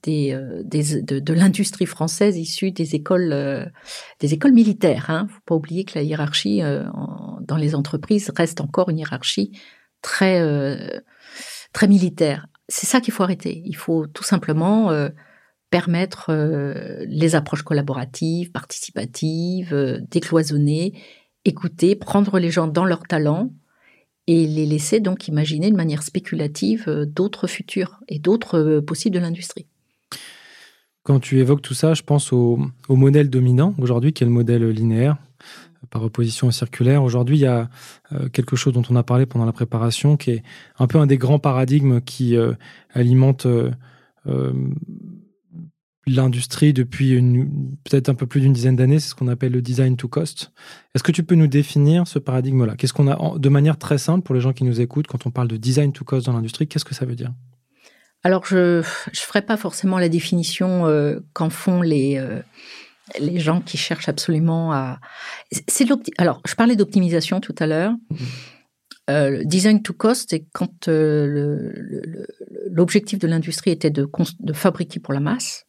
des, des, de, de l'industrie française issue des écoles, des écoles militaires. Hein. Faut pas oublier que la hiérarchie en, dans les entreprises reste encore une hiérarchie très très militaire. C'est ça qu'il faut arrêter. Il faut tout simplement permettre les approches collaboratives, participatives, décloisonnées, écouter, prendre les gens dans leur talent et les laisser donc imaginer de manière spéculative euh, d'autres futurs et d'autres euh, possibles de l'industrie. Quand tu évoques tout ça, je pense au, modèle dominant aujourd'hui, qui est le modèle linéaire, par opposition au circulaire. Aujourd'hui, il y a euh, quelque chose dont on a parlé pendant la préparation, qui est un peu un des grands paradigmes qui alimente l'industrie depuis peut-être un peu plus d'une dizaine d'années, c'est ce qu'on appelle le design to cost. Est-ce que tu peux nous définir ce paradigme-là? Qu'est-ce qu'on a de manière très simple pour les gens qui nous écoutent quand on parle de design to cost dans l'industrie Qu'est-ce que ça veut dire? Alors je ne ferai pas forcément la définition euh, qu'en font les euh, les gens qui cherchent absolument à. C'est alors je parlais d'optimisation tout à l'heure. Mmh. Euh, design to cost, c'est quand l'objectif de l'industrie était de, de fabriquer pour la masse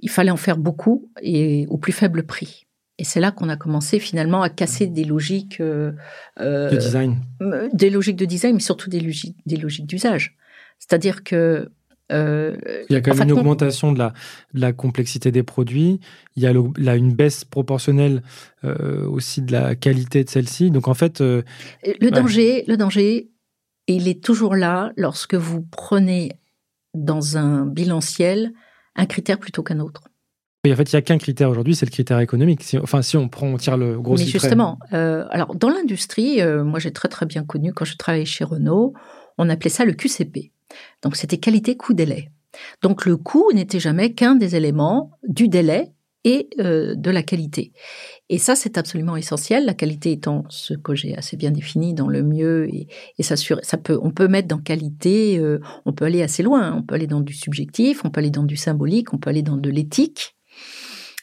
il fallait en faire beaucoup et au plus faible prix. Et c'est là qu'on a commencé finalement à casser des logiques euh, de design, euh, des logiques de design, mais surtout des logiques d'usage. C'est-à-dire que euh, il y a quand même une augmentation de la, de la, complexité des produits. Il y a là, une baisse proportionnelle aussi de la qualité de celle-ci. Donc en fait, le danger, le danger, il est toujours là lorsque vous prenez dans un bilanciel un critère plutôt qu'un autre. en fait, il n'y a qu'un critère aujourd'hui, c'est le critère économique. enfin, si on prend, on tire le gros Mais justement, euh, alors dans l'industrie, euh, moi j'ai très très bien connu quand je travaillais chez Renault, on appelait ça le QCP. Donc c'était qualité coût délai. Donc le coût n'était jamais qu'un des éléments du délai et euh, de la qualité. Et ça, c'est absolument essentiel. La qualité étant ce que j'ai assez bien défini dans le mieux et, ça peut, on peut mettre dans qualité, euh, on peut aller assez loin. On peut aller dans du subjectif, on peut aller dans du symbolique, on peut aller dans de l'éthique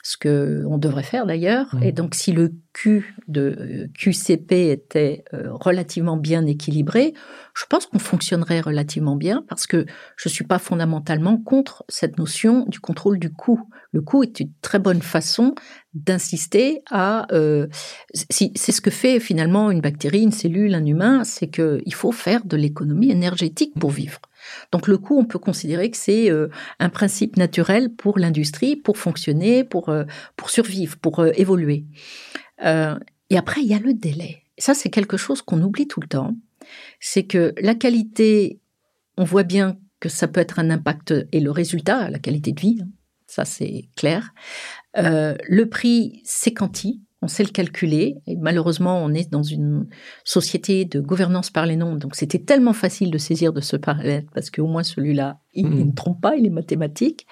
ce que on devrait faire d'ailleurs. Mmh. Et donc, si le Q de euh, QCP était euh, relativement bien équilibré, je pense qu'on fonctionnerait relativement bien parce que je suis pas fondamentalement contre cette notion du contrôle du coût. Le coût est une très bonne façon d'insister à. Euh, c'est ce que fait finalement une bactérie, une cellule, un humain, c'est que il faut faire de l'économie énergétique pour vivre. Donc le coût, on peut considérer que c'est euh, un principe naturel pour l'industrie, pour fonctionner, pour, euh, pour survivre, pour euh, évoluer. et après, il y a le délai. Ça, c'est quelque chose qu'on oublie tout le temps. C'est que la qualité, on voit bien que ça peut être un impact et le résultat, la qualité de vie, hein, ça c'est clair. le prix, c'est quanti on sait le calculer. Et malheureusement, on est dans une société de gouvernance par les nombres. Donc, c'était tellement facile de saisir de ce parallèle parce qu'au moins celui-là, il, hmm. ne trompe pas, il est mathématique.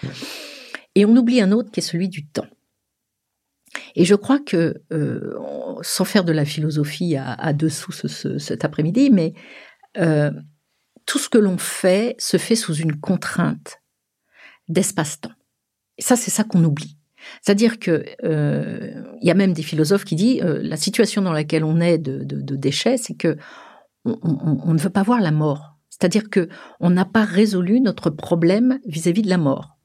Et on oublie un autre qui est celui du temps. Et je crois que, euh, sans faire de la philosophie à, dessous cet après-midi, mais euh, tout ce que l'on fait se fait sous une contrainte d'espace-temps. Et ça, c'est ça qu'on oublie. C'est-à-dire que euh, il y a même des philosophes qui disent euh, la situation dans laquelle on est de, déchets, c'est que on, ne veut pas voir la mort. C'est-à-dire que on n'a pas résolu notre problème vis-à-vis de la mort.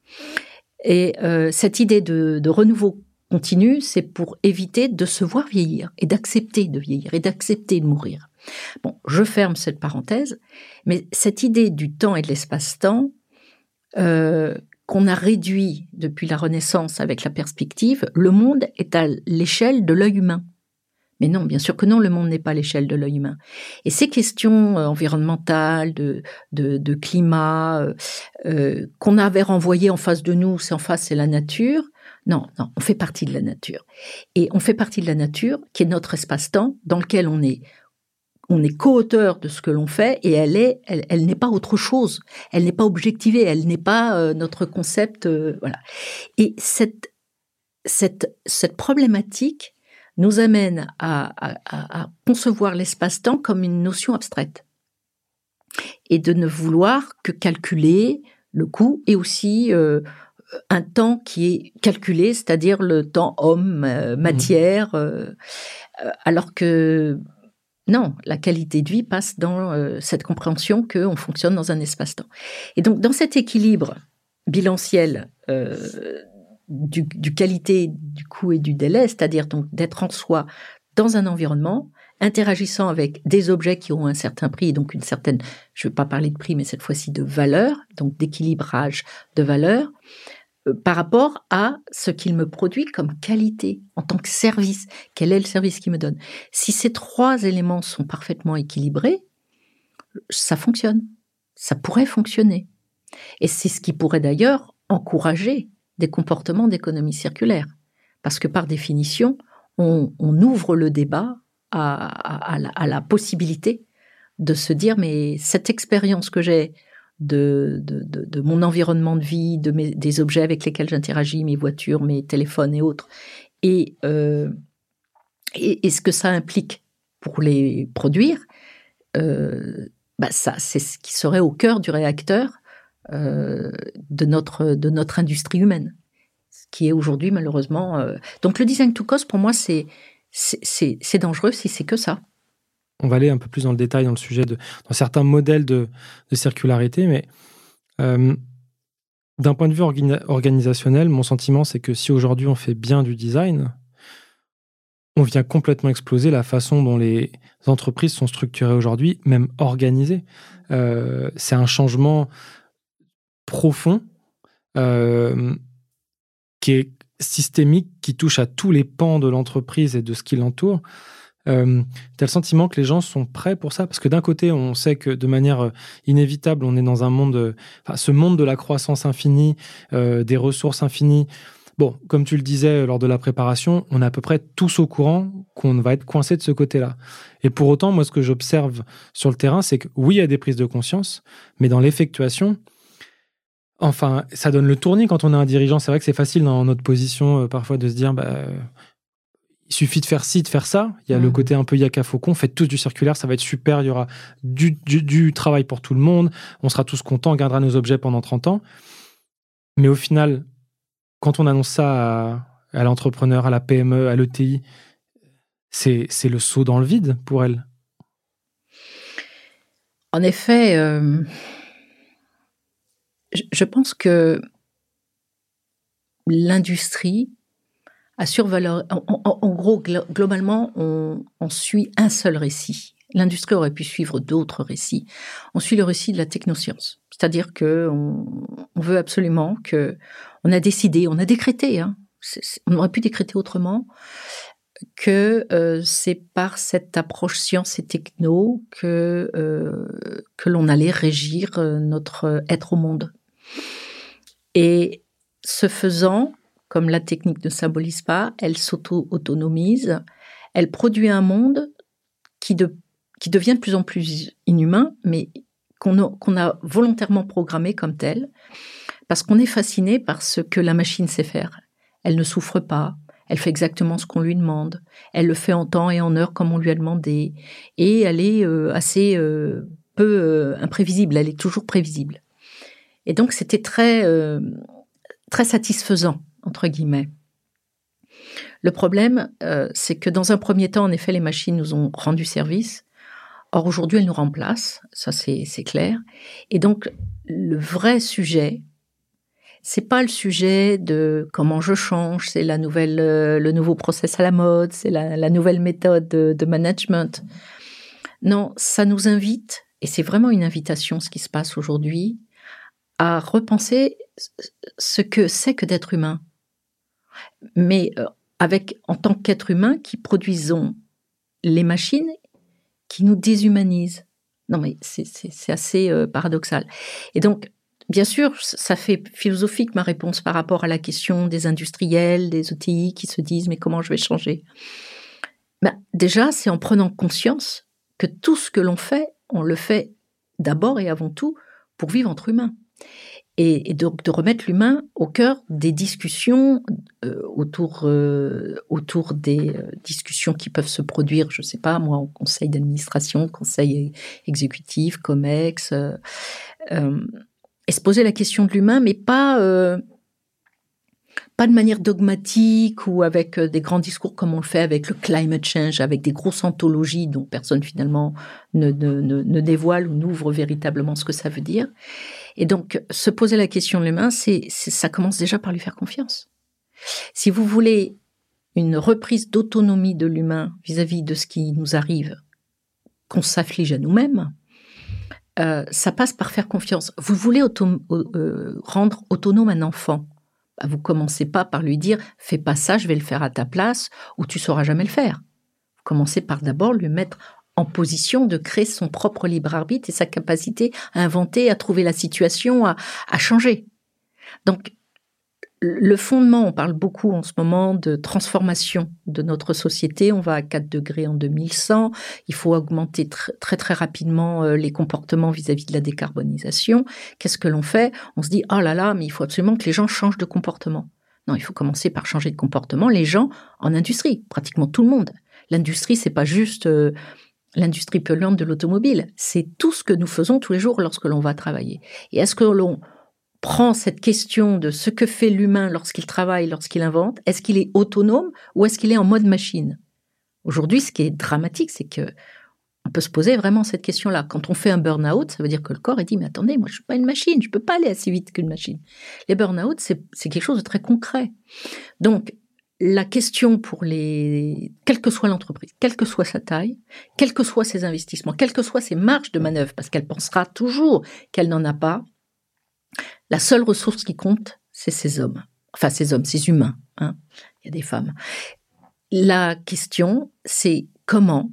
Et euh, cette idée de, renouveau continue, c'est pour éviter de se voir vieillir et d'accepter de vieillir et d'accepter de mourir. Bon, je ferme cette parenthèse, mais cette idée du temps et de l'espace-temps qu'on a réduit depuis la Renaissance avec la perspective, le monde est à l'échelle de l'œil humain. Mais non, bien sûr que non, le monde n'est pas à l'échelle de l'œil humain. Et ces questions euh, environnementales, de, de, climat, euh, euh, qu'on avait renvoyées en face de nous, c'est en face, c'est la nature. Non, non, on fait partie de la nature. Et on fait partie de la nature, qui est notre espace-temps, dans lequel on est, on est co-auteur de ce que l'on fait, et elle est, elle, n'est pas autre chose. Elle n'est pas objectivée. Elle n'est pas notre concept, voilà. Et cette, cette, cette problématique, nous amène à, concevoir l'espace-temps comme une notion abstraite et de ne vouloir que calculer le coût et aussi euh, un temps qui est calculé, c'est-à-dire le temps homme, euh, mmh. matière, euh, alors que non, la qualité de vie passe dans cette compréhension qu'on fonctionne dans un espace-temps. Et donc dans cet équilibre bilanciel du, qualité du coût et du délai, c'est-à-dire donc d'être en soi dans un environnement, interagissant avec des objets qui ont un certain prix, donc une certaine, je ne veux pas parler de prix, mais cette fois-ci de valeur, donc d'équilibrage de valeur, euh, par rapport à ce qu'il me produit comme qualité en tant que service. Quel est le service qu'il me donne Si ces trois éléments sont parfaitement équilibrés, ça fonctionne. Ça pourrait fonctionner. Et c'est ce qui pourrait d'ailleurs encourager des comportements d'économie circulaire. Parce que par définition, on, ouvre le débat à, la, possibilité de se dire, mais cette expérience que j'ai de, de, mon environnement de vie, de mes, des objets avec lesquels j'interagis, mes voitures, mes téléphones et autres, et, euh, et, ce que ça implique pour les produire, euh, bah ça, c'est ce qui serait au cœur du réacteur euh, de, notre, de notre industrie humaine, ce qui est aujourd'hui malheureusement... Donc le design to cost, pour moi, c'est, dangereux si c'est que ça. On va aller un peu plus dans le détail dans le sujet de certains modèles de, de circularité, mais euh, d'un point de vue organisationnel, mon sentiment, c'est que si aujourd'hui on fait bien du design, on vient complètement exploser la façon dont les entreprises sont structurées aujourd'hui, même organisées. c'est un changement profond, euh, qui est systémique, qui touche à tous les pans de l'entreprise et de ce qui l'entoure. Euh, tu as le sentiment que les gens sont prêts pour ça? Parce que d'un côté, on sait que de manière euh, inévitable, on est dans un monde, enfin, ce monde de la croissance infinie, euh, des ressources infinies. Bon, comme tu le disais lors de la préparation, on est à peu près tous au courant qu'on va être coincé de ce côté-là. Et pour autant, moi, ce que j'observe sur le terrain, c'est que oui, il y a des prises de conscience, mais dans l'effectuation, Enfin, ça donne le tournis quand on est un dirigeant. C'est vrai que c'est facile dans notre position euh, parfois de se dire, bah, il suffit de faire ci, de faire ça. Il y a le mm. côté un peu yaka faucon. Faites tous du circulaire, ça va être super. Il y aura du, du, travail pour tout le monde. On sera tous contents, on gardera nos objets pendant 30 ans. Mais au final, quand on annonce ça à, l'entrepreneur, à la PME, à l'ETI, c'est le saut dans le vide pour elle. En effet, euh, je pense que l'industrie En, gros, globalement, on, suit un seul récit. L'industrie aurait pu suivre d'autres récits. On suit le récit de la technoscience, c'est-à-dire que on, veut absolument que, on a décidé, on a décrété, hein, on aurait pu décréter autrement, que euh, c'est par cette approche science et techno que euh, l'on allait régir euh, notre être au monde. Et ce faisant, comme la technique ne symbolise pas, elle s'auto-autonomise, elle produit un monde qui, devient de plus en plus inhumain, mais qu'on a, volontairement programmé comme tel, parce qu'on est fasciné par ce que la machine sait faire. Elle ne souffre pas, elle fait exactement ce qu'on lui demande, elle le fait en temps et en heure comme on lui a demandé, et elle est euh, assez euh, peu euh, imprévisible, elle est toujours prévisible. Et donc c'était très, très satisfaisant, entre guillemets. Le problème, euh, c'est que dans un premier temps, en effet, les machines nous ont rendu service. Or, aujourd'hui, elles nous remplacent, ça c'est clair. Et donc, le vrai sujet, c'est pas le sujet de comment je change, c'est la nouvelle, euh, le nouveau process à la mode, c'est la, nouvelle méthode de, management. Non, ça nous invite, et c'est vraiment une invitation ce qui se passe aujourd'hui, à repenser ce que c'est que d'être humain. Mais euh, avec, en tant qu'être humain, qui produisons les machines qui nous déshumanisent. Non, mais c'est assez euh, paradoxal. Et donc, Bien sûr, ça fait philosophique ma réponse par rapport à la question des industriels, des OTI qui se disent mais comment je vais changer? Ben, Déjà, c'est en prenant conscience que tout ce que l'on fait, on le fait d'abord et avant tout pour vivre entre humains. Et, donc de remettre l'humain au cœur des discussions euh, autour, euh, autour des euh, discussions qui peuvent se produire, je ne sais pas, moi, en conseil d'administration, conseil exécutif, COMEX et se poser la question de l'humain, mais pas, pas de manière dogmatique ou avec des grands discours comme on le fait avec le climate change, avec des grosses anthologies dont personne finalement ne, ne, dévoile ou n'ouvre véritablement ce que ça veut dire. Et donc, se poser la question de l'humain, c'est, ça commence déjà par lui faire confiance. Si vous voulez une reprise d'autonomie de l'humain vis-à-vis de ce qui nous arrive, qu'on s'afflige à nous-mêmes, euh, ça passe par faire confiance. Vous voulez euh, rendre autonome un enfant. Bah, vous commencez pas par lui dire fais pas ça, je vais le faire à ta place, ou tu sauras jamais le faire. Vous commencez par d'abord lui mettre en position de créer son propre libre arbitre et sa capacité à inventer, à trouver la situation, à, à changer. Donc le fondement, on parle beaucoup en ce moment de transformation de notre société. On va à 4 degrés en 2100. Il faut augmenter très très rapidement euh, les comportements vis-à-vis de la décarbonisation. Qu'est-ce que l'on fait? On se dit oh là là, mais il faut absolument que les gens changent de comportement. Non, il faut commencer par changer de comportement. Les gens en industrie, pratiquement tout le monde. L'industrie, c'est pas juste euh, l'industrie polluante de l'automobile. C'est tout ce que nous faisons tous les jours lorsque l'on va travailler. Et est-ce que l'on prend cette question de ce que fait l'humain lorsqu'il travaille, lorsqu'il invente, est-ce qu'il est autonome ou est-ce qu'il est en mode machine? Aujourd'hui, ce qui est dramatique, c'est que on peut se poser vraiment cette question-là. Quand on fait un burn-out, ça veut dire que le corps est dit mais attendez, moi je suis pas une machine, je peux pas aller assez vite qu'une machine. Les burn-out, c'est quelque chose de très concret. Donc la question pour les, quelle que soit l'entreprise, quelle que soit sa taille, quels que soient ses investissements, quelles que soient ses marges de manœuvre, parce qu'elle pensera toujours qu'elle n'en a pas, la seule ressource qui compte, c'est ces hommes. Enfin, ces hommes, ces humains. Hein. Il y a des femmes. La question, c'est comment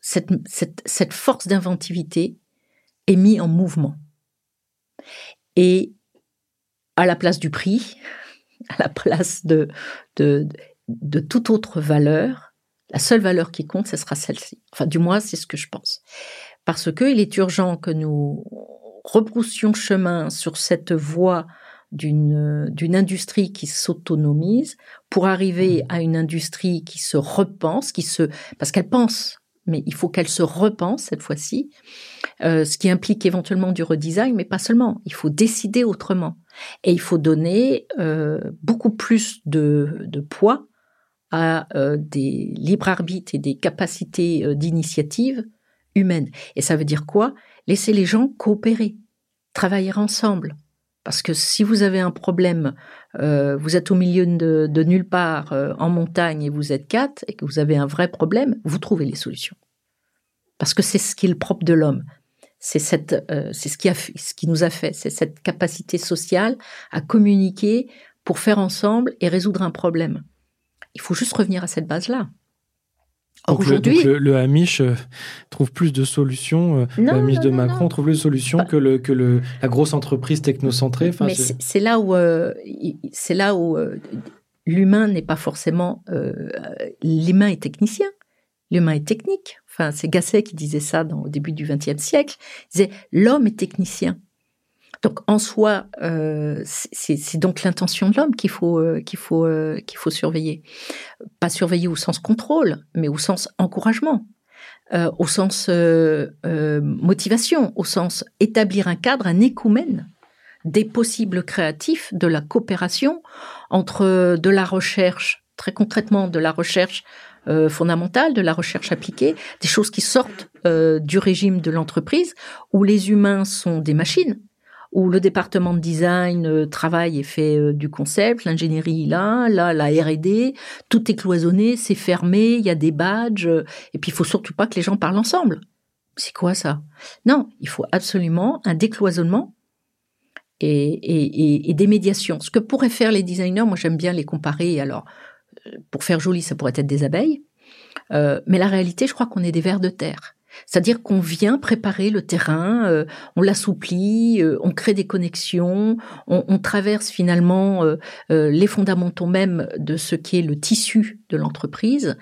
cette, cette, force d'inventivité est mise en mouvement. Et à la place du prix, à la place de, de, de toute autre valeur, la seule valeur qui compte, ce sera celle-ci. Enfin, du moins, c'est ce que je pense. Parce qu'il est urgent que nous rebroussions chemin sur cette voie d'une industrie qui s'autonomise pour arriver à une industrie qui se repense, qui se parce qu'elle pense, mais il faut qu'elle se repense cette fois-ci, euh, ce qui implique éventuellement du redesign, mais pas seulement. Il faut décider autrement et il faut donner euh, beaucoup plus de, poids à euh, des libres arbitres et des capacités d'initiative humaines. Et ça veut dire quoi? Laissez les gens coopérer, travailler ensemble. Parce que si vous avez un problème, euh, vous êtes au milieu de, nulle part euh, en montagne et vous êtes quatre et que vous avez un vrai problème, vous trouvez les solutions. Parce que c'est ce qui est le propre de l'homme. C'est cette, euh, c'est ce qui a, ce qui nous a fait, c'est cette capacité sociale à communiquer pour faire ensemble et résoudre un problème. Il faut juste revenir à cette base-là. Aujourd'hui, le, Hamish euh, trouve plus de solutions. Euh, le Hamish de Macron trouve plus de solutions que, le, que le, la grosse entreprise technocentrée. Mais c'est là où euh, c'est là où l'humain n'est pas forcément l'humain est technicien. L'humain est technique. Enfin, c'est Gasset qui disait ça dans, au début du XXe siècle. Il disait l'homme est technicien. Donc en soi, euh, c'est donc l'intention de l'homme qu'il faut euh, qu'il faut euh, qu'il faut surveiller. Pas surveiller au sens contrôle, mais au sens encouragement, au sens motivation, au sens établir un cadre, un écoumène des possibles créatifs, de la coopération entre de la recherche, très concrètement de la recherche fondamentale, de la recherche appliquée, des choses qui sortent du régime de l'entreprise où les humains sont des machines où le département de design euh, travaille et fait euh, du concept, l'ingénierie là, là la R&D, tout est cloisonné, c'est fermé, il y a des badges, euh, et puis il faut surtout pas que les gens parlent ensemble. C'est quoi ça? Non, il faut absolument un décloisonnement et, et, et, des médiations. Ce que pourraient faire les designers, moi j'aime bien les comparer. Alors, pour faire joli, ça pourrait être des abeilles, mais la réalité, je crois qu'on est des vers de terre. C'est-à-dire qu'on vient préparer le terrain, euh, on l'assouplit, euh, on crée des connexions, on, traverse finalement euh, les fondamentaux même de ce qui est le tissu de l'entreprise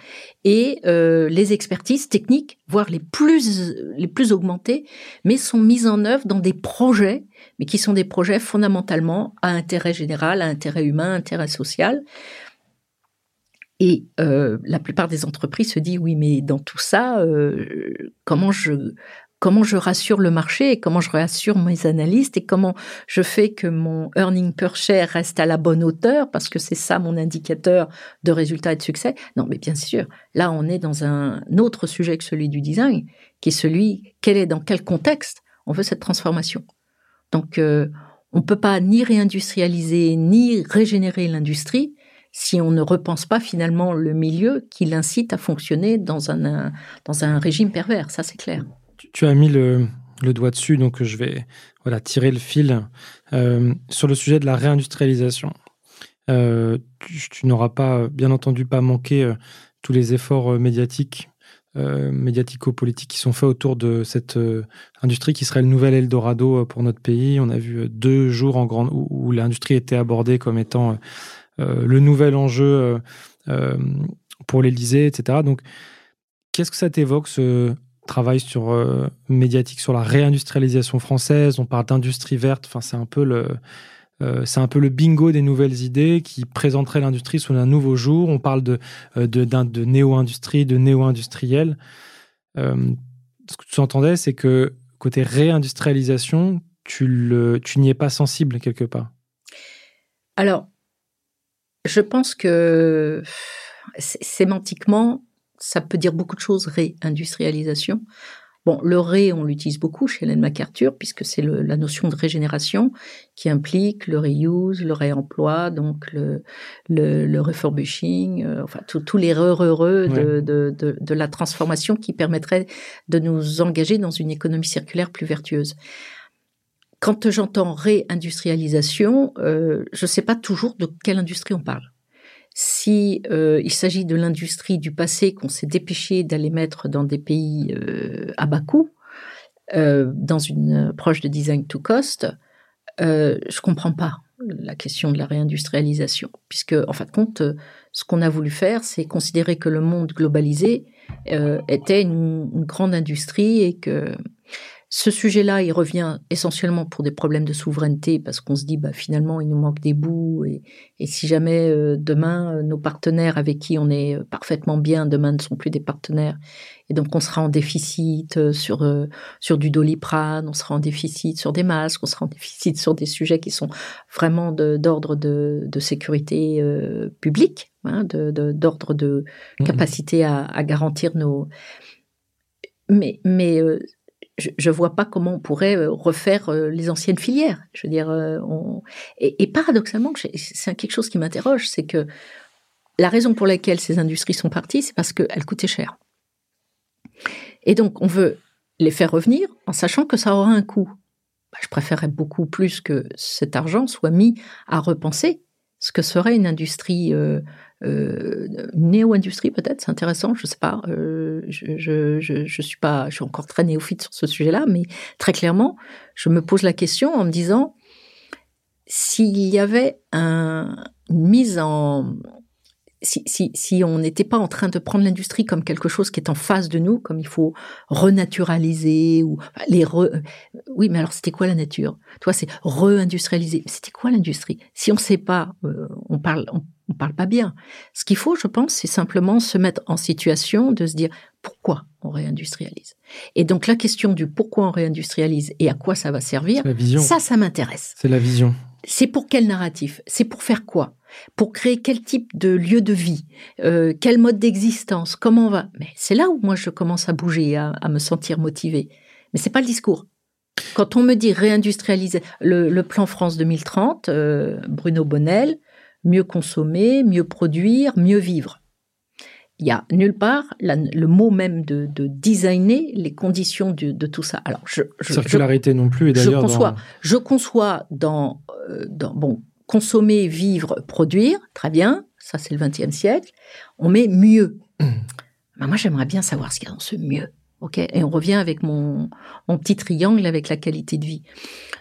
et les expertises techniques, voire les plus les plus augmentées, mais sont mises en œuvre dans des projets, mais qui sont des projets fondamentalement à intérêt général, à intérêt humain, à intérêt social. Et euh, la plupart des entreprises se disent oui, mais dans tout ça, euh, comment je comment je rassure le marché et comment je rassure mes analystes et comment je fais que mon earning per share reste à la bonne hauteur parce que c'est ça mon indicateur de résultat et de succès? Non, mais bien sûr, là on est dans un autre sujet que celui du design, qui est celui quel est dans quel contexte on veut cette transformation? Donc euh, on peut pas ni réindustrialiser ni régénérer l'industrie si on ne repense pas finalement le milieu qui l'incite à fonctionner dans un, dans un régime pervers, ça c'est clair. Tu, as mis le, doigt dessus, donc je vais voilà, tirer le fil euh, sur le sujet de la réindustrialisation. Euh, tu, n'auras pas, bien entendu, pas manqué euh, tous les efforts médiatiques, médiatico-politiques qui sont faits autour de cette industrie qui serait le nouvel Eldorado pour notre pays. On a vu deux jours en grande où, l'industrie était abordée comme étant le nouvel enjeu euh, euh, pour l'Élysée, etc. Donc, qu'est-ce que ça t'évoque, ce travail sur médiatique sur la réindustrialisation française? On parle d'industrie verte. C'est un peu le un peu le bingo des nouvelles idées qui présenterait l'industrie sous un nouveau jour. On parle de néo-industrie, de néo-industriel. ce que tu entendais, c'est que côté réindustrialisation, tu, tu n'y es pas sensible quelque part. Alors, je pense que sémantiquement, ça peut dire beaucoup de choses, réindustrialisation. Bon, le ré, on l'utilise beaucoup chez Hélène MacArthur, puisque c'est la notion de régénération qui implique le reuse, le réemploi, donc le, le, refurbishing, euh, enfin tous les de, de, de, la transformation qui permettrait de nous engager dans une économie circulaire plus vertueuse quand j'entends réindustrialisation, euh, je ne sais pas toujours de quelle industrie on parle. Si euh, il s'agit de l'industrie du passé qu'on s'est dépêché d'aller mettre dans des pays euh, à bas coût, dans une approche de design to cost, je comprends pas la question de la réindustrialisation, puisque en fin de compte, ce qu'on a voulu faire, c'est considérer que le monde globalisé était une, grande industrie et que ce sujet-là, il revient essentiellement pour des problèmes de souveraineté, parce qu'on se dit, bah, finalement, il nous manque des bouts, et, si jamais euh, demain, euh, nos partenaires avec qui on est euh, parfaitement bien, demain ne sont plus des partenaires, et donc on sera en déficit sur sur du doliprane, on sera en déficit sur des masques, on sera en déficit sur des sujets qui sont vraiment d'ordre de, de, sécurité publique, hein, d'ordre de, mmh capacité à, à garantir nos mais, mais je ne vois pas comment on pourrait euh, refaire euh, les anciennes filières. Je veux dire, euh, et, paradoxalement, c'est quelque chose qui m'interroge, c'est que la raison pour laquelle ces industries sont parties, c'est parce qu'elles coûtaient cher. Et donc, on veut les faire revenir en sachant que ça aura un coût. Bah, je préférerais beaucoup plus que cet argent soit mis à repenser ce que serait une industrie euh, néo-industrie peut-être, c'est intéressant, je sais pas, euh, je, je, je, je, suis pas, je suis encore très néophyte sur ce sujet-là, mais très clairement, je me pose la question en me disant s'il y avait un, une mise en si, si, si on n'était pas en train de prendre l'industrie comme quelque chose qui est en face de nous, comme il faut renaturaliser ou les re... oui, mais alors c'était quoi la nature? Toi, c'est re-industrialiser. C'était quoi l'industrie? Si on ne sait pas, euh, on parle, on, on parle pas bien. Ce qu'il faut, je pense, c'est simplement se mettre en situation de se dire pourquoi on réindustrialise. Et donc la question du pourquoi on réindustrialise et à quoi ça va servir, ça, ça m'intéresse. C'est la vision. C'est pour quel narratif? C'est pour faire quoi? Pour créer quel type de lieu de vie euh, Quel mode d'existence Comment on va Mais c'est là où moi je commence à bouger, à, à me sentir motivé. Mais c'est pas le discours. Quand on me dit réindustrialiser le, plan France 2030, euh, Bruno Bonnel, mieux consommer, mieux produire, mieux vivre. Il y a nulle part le mot même de, designer les conditions de, tout ça. Alors, je, circularité non plus. Et d'ailleurs, je conçois, je conçois dans, euh, dans bon consommer, vivre, produire, très bien. Ça, c'est le XXe siècle. On met mieux. Ben, moi, j'aimerais bien savoir ce qu'il y a dans ce mieux. ok? Et on revient avec mon, mon petit triangle avec la qualité de vie.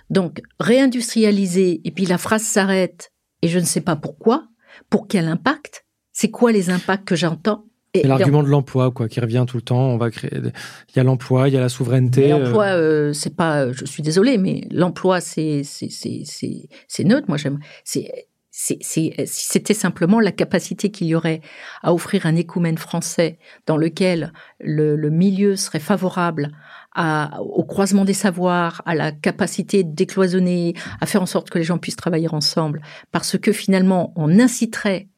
Donc, réindustrialiser, et puis la phrase s'arrête, et je ne sais pas pourquoi, pour quel impact, c'est quoi les impacts que j'entends? L'argument de l'emploi, quoi, qui revient tout le temps. On va créer. Il y a l'emploi, il y a la souveraineté. L'emploi, euh, c'est pas. Je suis désolée, mais l'emploi, c'est c'est c'est neutre. Moi, j'aime. C'est si c'était simplement la capacité qu'il y aurait à offrir un écoumène français dans lequel le, le milieu serait favorable à, au croisement des savoirs, à la capacité de décloisonner, à faire en sorte que les gens puissent travailler ensemble, parce que finalement on inciterait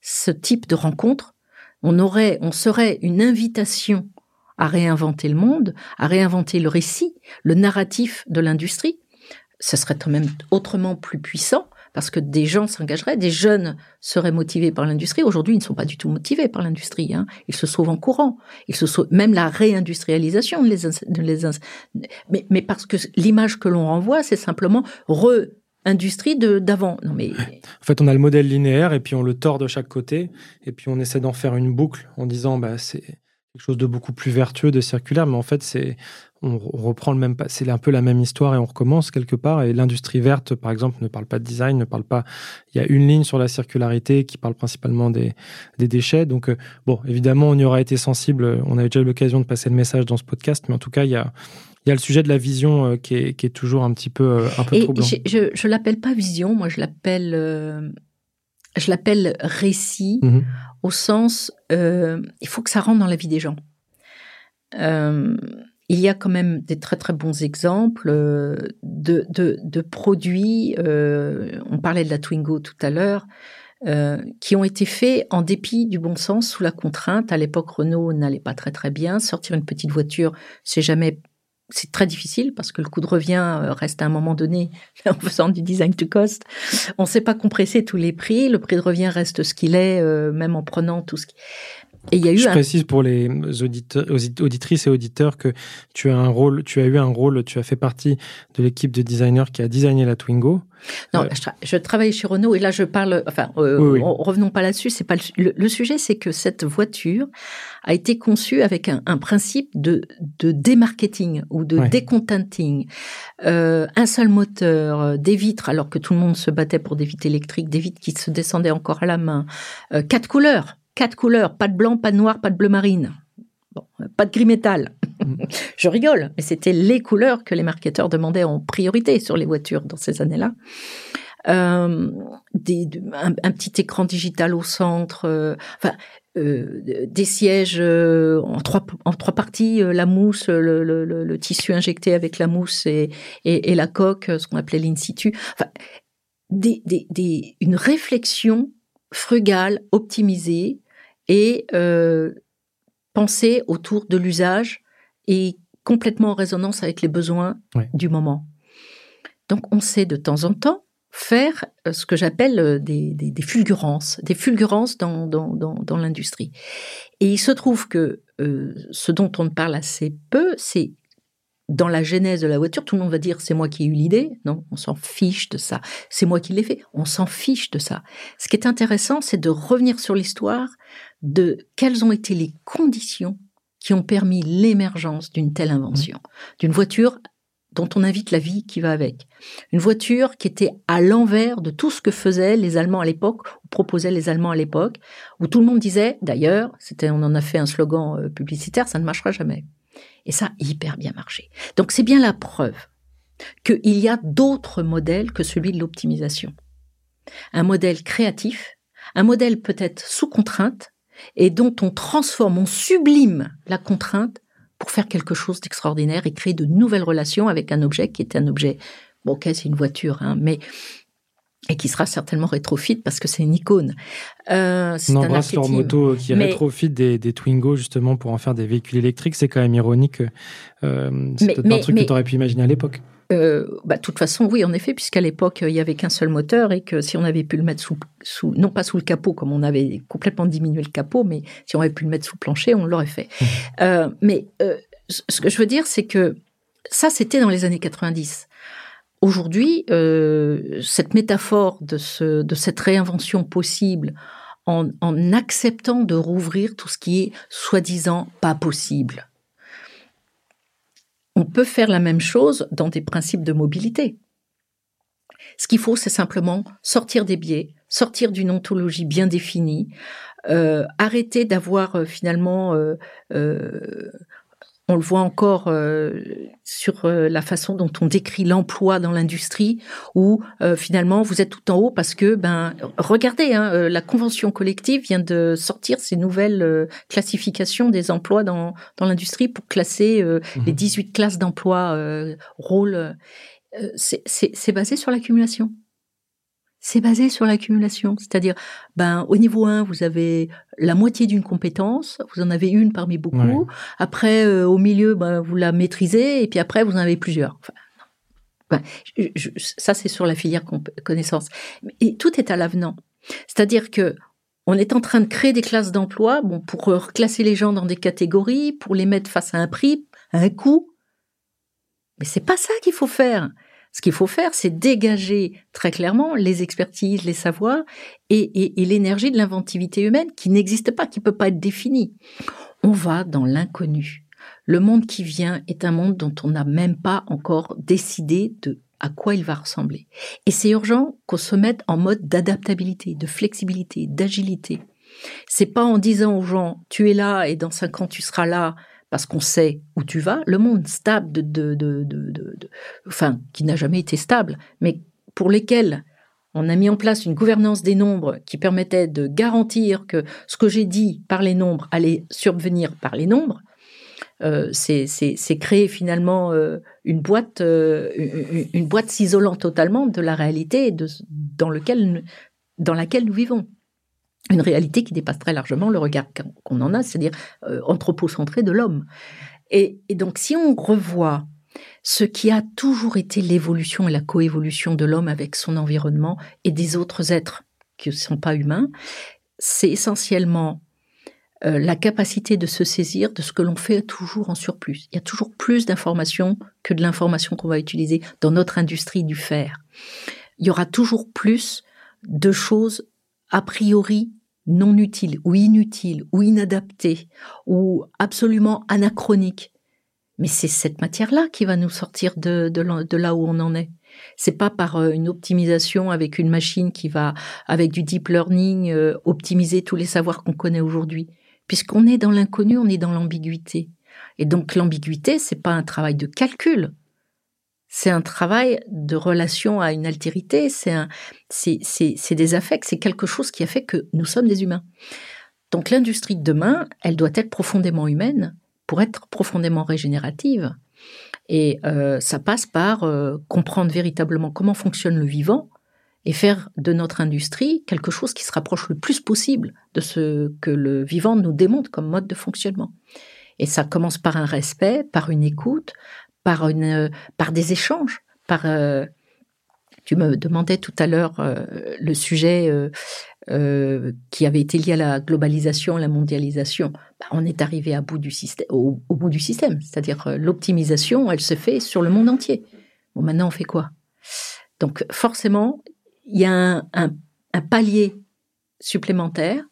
ce type de rencontre, on aurait, on serait une invitation à réinventer le monde, à réinventer le récit, le narratif de l'industrie. Ce serait quand même autrement plus puissant parce que des gens s'engageraient, des jeunes seraient motivés par l'industrie. Aujourd'hui, ils ne sont pas du tout motivés par l'industrie. Hein. Ils se sauvent en courant. Ils se sauvent, même la réindustrialisation les, les mais, mais parce que l'image que l'on renvoie, c'est simplement re industrie d'avant. Non mais en fait, on a le modèle linéaire et puis on le tord de chaque côté et puis on essaie d'en faire une boucle en disant bah c'est quelque chose de beaucoup plus vertueux, de circulaire, mais en fait c'est on reprend le même, c'est un peu la même histoire et on recommence quelque part. Et l'industrie verte, par exemple, ne parle pas de design, ne parle pas. Il y a une ligne sur la circularité qui parle principalement des, des déchets. Donc, euh, bon, évidemment, on y aura été sensible. On déjà eu l'occasion de passer le message dans ce podcast, mais en tout cas, il y a, il y a le sujet de la vision euh, qui, est, qui, est, toujours un petit peu, euh, un peu troublant. Je, je, l'appelle pas vision, moi, je l'appelle, je l'appelle récit, mmh au sens, il faut que ça rentre dans la vie des gens. Euh, il y a quand même des très très bons exemples euh, de, de, produits, euh, on parlait de la Twingo tout à l'heure, euh, qui ont été faits en dépit du bon sens, sous la contrainte. À l'époque, Renault n'allait pas très très bien. Sortir une petite voiture, c'est jamais c'est très difficile parce que le coût de revient reste à un moment donné en faisant du design to cost. On ne sait pas compresser tous les prix. Le prix de revient reste ce qu'il est, même en prenant tout ce qui. Et il y a eu Je précise pour les auditeurs, auditrices et auditeurs que tu as un rôle, tu as eu un rôle, tu as fait partie de l'équipe de designers qui a designé la Twingo. Non, euh, je, travaille chez Renault et là je parle. Enfin, euh, revenons pas là-dessus. C'est pas le, sujet, c'est que cette voiture a été conçue avec un, principe de, de démarketing ou de décontenting. Euh, un seul moteur, des vitres, alors que tout le monde se battait pour des vitres électriques, des vitres qui se descendaient encore à la main, quatre couleurs quatre couleurs, pas de blanc, pas de noir, pas de bleu marine. Bon, pas de gris métal. Mm. Je rigole, mais c'était les couleurs que les marketeurs demandaient en priorité sur les voitures dans ces années-là. Euh, un, petit écran digital au centre, euh, enfin, euh, des sièges en trois en trois parties, la mousse, le, tissu injecté avec la mousse et, et, la coque, ce qu'on appelait l'in situ. Enfin, des, des, une réflexion frugale, optimisée et euh, penser autour de l'usage et complètement en résonance avec les besoins du moment. Donc on sait de temps en temps faire euh, ce que j'appelle euh, des, des, fulgurances, des fulgurances dans, dans, dans, l'industrie. Et il se trouve que ce dont on ne parle assez peu, c'est dans la genèse de la voiture, tout le monde va dire c'est moi qui ai eu l'idée. Non, on s'en fiche de ça. C'est moi qui l'ai fait. On s'en fiche de ça. Ce qui est intéressant, c'est de revenir sur l'histoire de quelles ont été les conditions qui ont permis l'émergence d'une telle invention, d'une voiture dont on invite la vie qui va avec. Une voiture qui était à l'envers de tout ce que faisaient les Allemands à l'époque, ou proposaient les Allemands à l'époque, où tout le monde disait, d'ailleurs, c'était, on en a fait un slogan euh, publicitaire, ça ne marchera jamais. Et ça hyper bien marché. Donc c'est bien la preuve qu'il y a d'autres modèles que celui de l'optimisation. Un modèle créatif, un modèle peut-être sous contrainte, et dont on transforme, on sublime la contrainte pour faire quelque chose d'extraordinaire et créer de nouvelles relations avec un objet qui est un objet, bon ok c'est une voiture, hein, mais et qui sera certainement rétrofit parce que c'est une icône. Euh, On embrasse leur moto qui Mais... rétrofit des, des, Twingo justement pour en faire des véhicules électriques. C'est quand même ironique. Euh, c'est peut-être un truc que tu aurais pu imaginer à l'époque. Euh, bah, de toute façon, oui, en effet, puisqu'à l'époque, il y avait qu'un seul moteur et que si on avait pu le mettre sous, sous, non pas sous le capot, comme on avait complètement diminué le capot, mais si on avait pu le mettre sous le plancher, on l'aurait fait. Mmh. euh, mais euh, ce que je veux dire, c'est que ça, c'était dans les années 90. Aujourd'hui, euh, cette métaphore de, ce, de cette réinvention possible en, en acceptant de rouvrir tout ce qui est soi-disant pas possible on peut faire la même chose dans des principes de mobilité. Ce qu'il faut, c'est simplement sortir des biais, sortir d'une ontologie bien définie, euh, arrêter d'avoir euh, finalement euh, euh on le voit encore euh, sur euh, la façon dont on décrit l'emploi dans l'industrie, où euh, finalement vous êtes tout en haut parce que, ben, regardez, hein, la convention collective vient de sortir ces nouvelles classifications des emplois dans, dans l'industrie pour classer mmh les 18 classes d'emploi, rôles. c'est basé sur l'accumulation c'est basé sur l'accumulation. C'est-à-dire, ben, au niveau 1, vous avez la moitié d'une compétence, vous en avez une parmi beaucoup. Après, euh, au milieu, ben, vous la maîtrisez, et puis après, vous en avez plusieurs. Enfin, ben, ça, c'est sur la filière connaissance. Et tout est à l'avenant. C'est-à-dire que on est en train de créer des classes d'emploi, bon, pour classer les gens dans des catégories, pour les mettre face à un prix, à un coût. Mais c'est pas ça qu'il faut faire. Ce qu'il faut faire, c'est dégager très clairement les expertises, les savoirs et, l'énergie de l'inventivité humaine qui n'existe pas, qui peut pas être définie. On va dans l'inconnu. Le monde qui vient est un monde dont on n'a même pas encore décidé de à quoi il va ressembler. Et c'est urgent qu'on se mette en mode d'adaptabilité, de flexibilité, d'agilité. C'est pas en disant aux gens tu es là et dans cinq ans tu seras là parce qu'on sait où tu vas, le monde stable de, enfin, qui n'a jamais été stable, mais pour lesquels on a mis en place une gouvernance des nombres qui permettait de garantir que ce que j'ai dit par les nombres allait survenir par les nombres. Euh, c'est créer finalement euh, une boîte, euh, une, boîte s'isolant totalement de la réalité dans laquelle nous vivons une réalité qui dépasse très largement le regard qu'on en a, c'est-à-dire euh, anthropocentré de l'homme. Et, donc, si on revoit ce qui a toujours été l'évolution et la coévolution de l'homme avec son environnement et des autres êtres qui ne sont pas humains, c'est essentiellement euh, la capacité de se saisir de ce que l'on fait toujours en surplus. Il y a toujours plus d'informations que de l'information qu'on va utiliser dans notre industrie du faire. Il y aura toujours plus de choses a priori non utiles ou inutiles ou inadaptées ou absolument anachroniques. Mais c'est cette matière-là qui va nous sortir de, de, là où on en est. C'est pas par euh, une optimisation avec une machine qui va, avec du deep learning, euh, optimiser tous les savoirs qu'on connaît aujourd'hui. Puisqu'on est dans l'inconnu, on est dans l'ambiguïté. Et donc l'ambiguïté, c'est pas un travail de calcul, c'est un travail de relation à une altérité, c'est des affects, c'est quelque chose qui a fait que nous sommes des humains. Donc l'industrie de demain, elle doit être profondément humaine pour être profondément régénérative. Et euh, ça passe par euh, comprendre véritablement comment fonctionne le vivant et faire de notre industrie quelque chose qui se rapproche le plus possible de ce que le vivant nous démontre comme mode de fonctionnement. Et ça commence par un respect, par une écoute, par, une, par des échanges, par... Euh, tu me demandais tout à l'heure euh, le sujet euh, qui avait été lié à la globalisation, la mondialisation. Bah, on est arrivé à bout du système, au, bout du système, c'est-à-dire l'optimisation, elle se fait sur le monde entier. Bon, maintenant, on fait quoi? Donc, forcément, il y a un palier supplémentaire,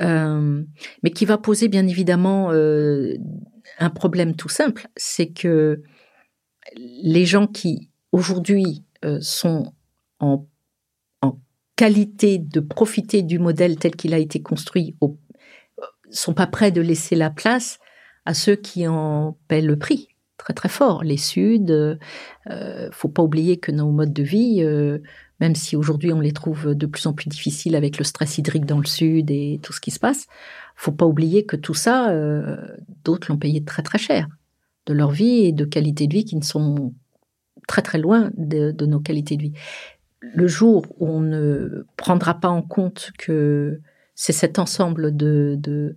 mais qui va poser bien évidemment un problème tout simple, c'est que les gens qui aujourd'hui euh, sont en, qualité de profiter du modèle tel qu'il a été construit au, sont pas prêts de laisser la place à ceux qui en paient le prix très très fort. Les Suds, euh, faut pas oublier que nos modes de vie, euh, même si aujourd'hui on les trouve de plus en plus difficiles avec le stress hydrique dans le Sud et tout ce qui se passe, faut pas oublier que tout ça, euh, d'autres l'ont payé très très cher de leur vie et de qualité de vie qui ne sont très très loin de, nos qualités de vie. le jour où on ne prendra pas en compte que c'est cet ensemble de,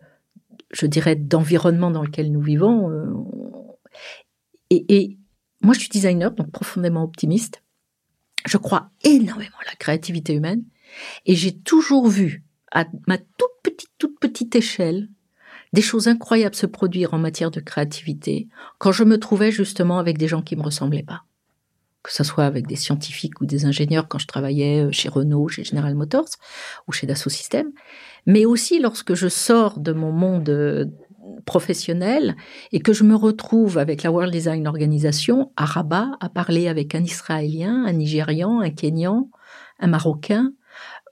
je dirais, d'environnement dans lequel nous vivons. Euh, et, et, moi, je suis designer, donc profondément optimiste. Je crois énormément à la créativité humaine. Et j'ai toujours vu, à ma toute petite, toute petite échelle, des choses incroyables se produire en matière de créativité quand je me trouvais justement avec des gens qui me ressemblaient pas. Que ce soit avec des scientifiques ou des ingénieurs quand je travaillais euh, chez Renault, chez General Motors ou chez Dassault Systèmes, mais aussi lorsque je sors de mon monde euh, professionnel et que je me retrouve avec la World Design Organization à Rabat à parler avec un Israélien, un Nigérian, un Kenyan, un Marocain,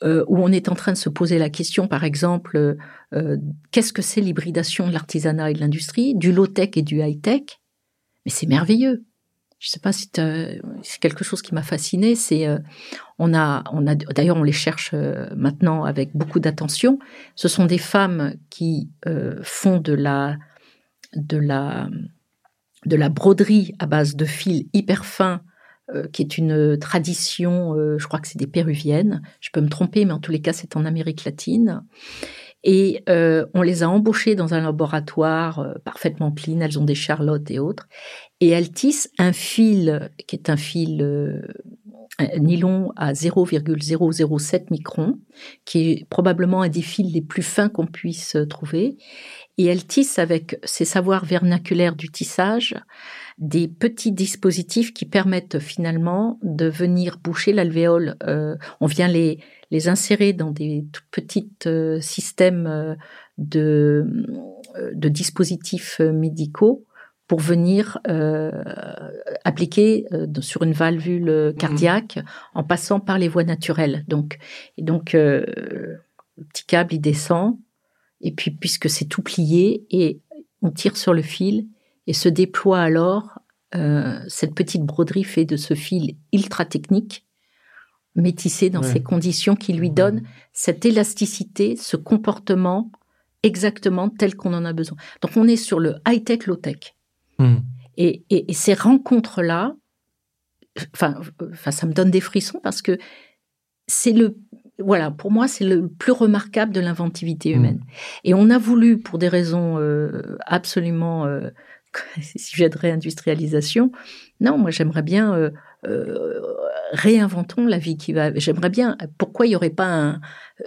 euh, où on est en train de se poser la question, par exemple, qu'est-ce que c'est l'hybridation de l'artisanat et de l'industrie, du low-tech et du high-tech? Mais c'est merveilleux je sais pas si c'est quelque chose qui m'a fasciné. C'est euh, on a on a d'ailleurs on les cherche euh, maintenant avec beaucoup d'attention. Ce sont des femmes qui euh, font de la de la de la broderie à base de fils hyper fins qui est une tradition, je crois que c'est des péruviennes, je peux me tromper, mais en tous les cas c'est en Amérique latine. Et euh, on les a embauchées dans un laboratoire euh, parfaitement clean, elles ont des charlottes et autres, et elles tissent un fil qui est un fil euh, nylon à 0,007 microns, qui est probablement un des fils les plus fins qu'on puisse trouver. Et elles tissent avec ces savoirs vernaculaires du tissage des petits dispositifs qui permettent finalement de venir boucher l'alvéole. on vient les les insérer dans des tout petits euh, systèmes euh, de, euh, de dispositifs médicaux pour venir appliquer sur une valvule cardiaque en passant par les voies naturelles. Donc, et donc le petit câble il descend et puis puisque c'est tout plié et on tire sur le fil et se déploie alors cette petite broderie fait de ce fil ultra technique métissé dans ces conditions qui lui donnent cette élasticité, ce comportement exactement tel qu'on en a besoin. Donc on est sur le high-tech, low-tech. Hmm. Et, ces rencontres-là, enfin, enfin, ça me donne des frissons parce que c'est le, voilà, pour moi, c'est le plus remarquable de l'inventivité hmm. humaine. Et on a voulu, pour des raisons euh, absolument, euh, sujet de réindustrialisation, non, moi j'aimerais bien euh, euh, réinventons la vie qui va. J'aimerais bien. Pourquoi il n'y aurait pas un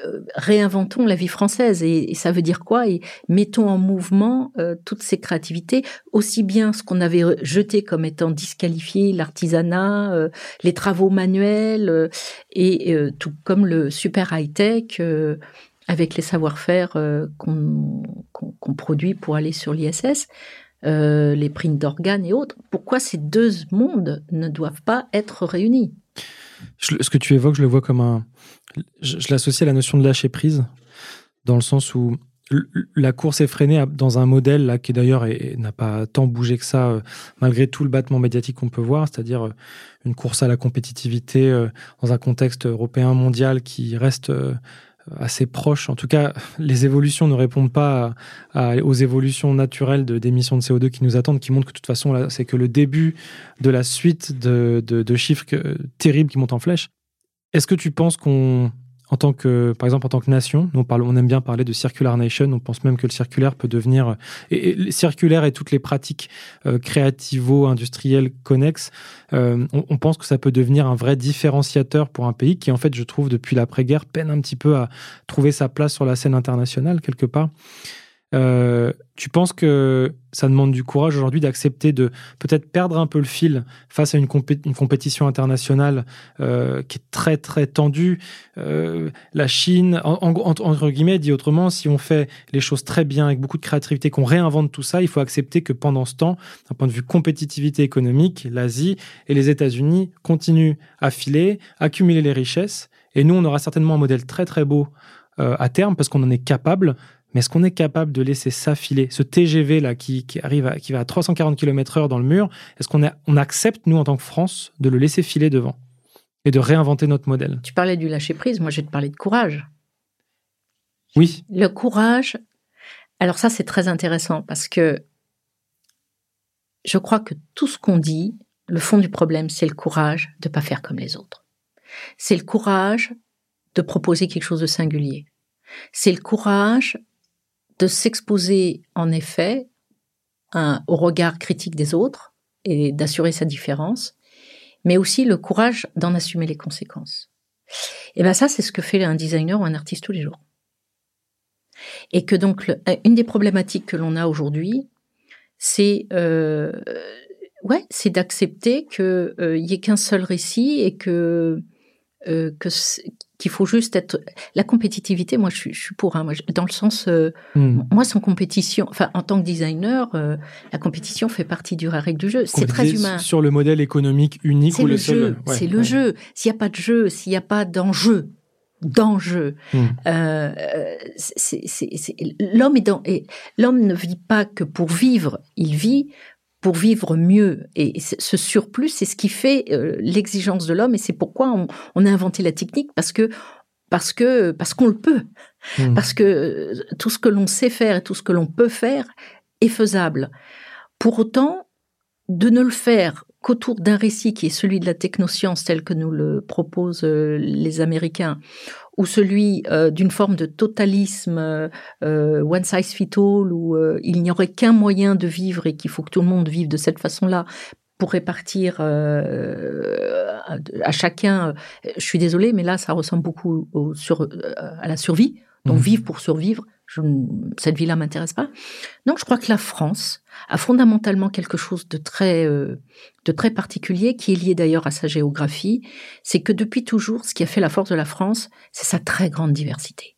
euh, réinventons la vie française et, ça veut dire quoi? Et mettons en mouvement euh, toutes ces créativités, aussi bien ce qu'on avait jeté comme étant disqualifié, l'artisanat, les travaux manuels et tout comme le super high tech avec les savoir-faire qu'on produit pour aller sur l'ISS. Euh, les primes d'organes et autres. Pourquoi ces deux mondes ne doivent pas être réunis? Ce que tu évoques, je le vois comme un. Je, l'associe à la notion de lâcher prise, dans le sens où la course est freinée dans un modèle là qui d'ailleurs n'a pas tant bougé que ça euh, malgré tout le battement médiatique qu'on peut voir, c'est-à-dire euh, une course à la compétitivité dans un contexte européen mondial qui reste assez proche. En tout cas, les évolutions ne répondent pas aux évolutions naturelles d'émissions de, CO2 qui nous attendent, qui montrent que de toute façon, c'est que le début de la suite de, de chiffres terribles qui montent en flèche. Est-ce que tu penses qu'on en tant que, par exemple, en tant que nation, nous on, parle, on aime bien parler de circular nation. On pense même que le circulaire peut devenir et, circulaire et toutes les pratiques euh, créativo-industrielles connexes. Euh, on, pense que ça peut devenir un vrai différenciateur pour un pays qui, en fait, je trouve, depuis l'après-guerre, peine un petit peu à trouver sa place sur la scène internationale quelque part. Euh, tu penses que ça demande du courage aujourd'hui d'accepter de peut-être perdre un peu le fil face à une, compétition internationale euh, qui est très très tendue? Euh, la Chine, entre guillemets, dit autrement, si on fait les choses très bien avec beaucoup de créativité, qu'on réinvente tout ça, il faut accepter que pendant ce temps, d'un point de vue compétitivité économique, l'Asie et les États-Unis continuent à filer, accumuler les richesses. Et nous, on aura certainement un modèle très très beau à terme parce qu'on en est capable, mais est-ce qu'on est capable de laisser ça filer Ce TGV là qui, arrive à, qui va à 340 km/h dans le mur, est-ce qu'on on accepte, nous, en tant que France, de le laisser filer devant et de réinventer notre modèle? Tu parlais du lâcher-prise, moi je vais te parler de courage. Oui. Le courage, alors ça c'est très intéressant parce que je crois que tout ce qu'on dit, le fond du problème, c'est le courage de ne pas faire comme les autres. C'est le courage de proposer quelque chose de singulier. C'est le courage de s'exposer, en effet, au regard critique des autres et d'assurer sa différence, mais aussi le courage d'en assumer les conséquences. Et ben ça, c'est ce que fait un designer ou un artiste tous les jours. Et que donc, une des problématiques que l'on a aujourd'hui, c'est euh, ouais, d'accepter qu'il euh, y ait qu'un seul récit et que euh, que qu'il faut juste être la compétitivité moi je suis, je suis pour hein, moi, dans le sens euh, hmm. moi sans compétition enfin en tant que designer euh, la compétition fait partie du règle du jeu. C'est très humain. sur le modèle économique unique ou le, jeu. c'est le jeu. S'il n'y a pas de jeu s'il n'y a pas d'enjeu d'enjeu hmm. euh, l'homme est dans et l'homme ne vit pas que pour vivre. Il vit pour vivre mieux. Et ce surplus, c'est ce qui fait euh, l'exigence de l'homme, et c'est pourquoi on, a inventé la technique, parce que parce que parce qu'on le peut, hmm. parce que euh, tout ce que l'on sait faire et tout ce que l'on peut faire est faisable. Pour autant, de ne le faire qu'autour d'un récit qui est celui de la technoscience tel que nous le proposent euh, les Américains, ou celui euh, d'une forme de totalisme euh, one size fit all, où il n'y aurait qu'un moyen de vivre et qu'il faut que tout le monde vive de cette façon-là pour répartir à chacun. Je suis désolée, mais là, ça ressemble beaucoup au sur, à la survie. Donc, mmh. vivre pour survivre, cette vie-là m'intéresse pas. Non, je crois que la France a fondamentalement quelque chose de très, euh, de très particulier, qui est lié d'ailleurs à sa géographie. C'est que depuis toujours, ce qui a fait la force de la France, c'est sa très grande diversité.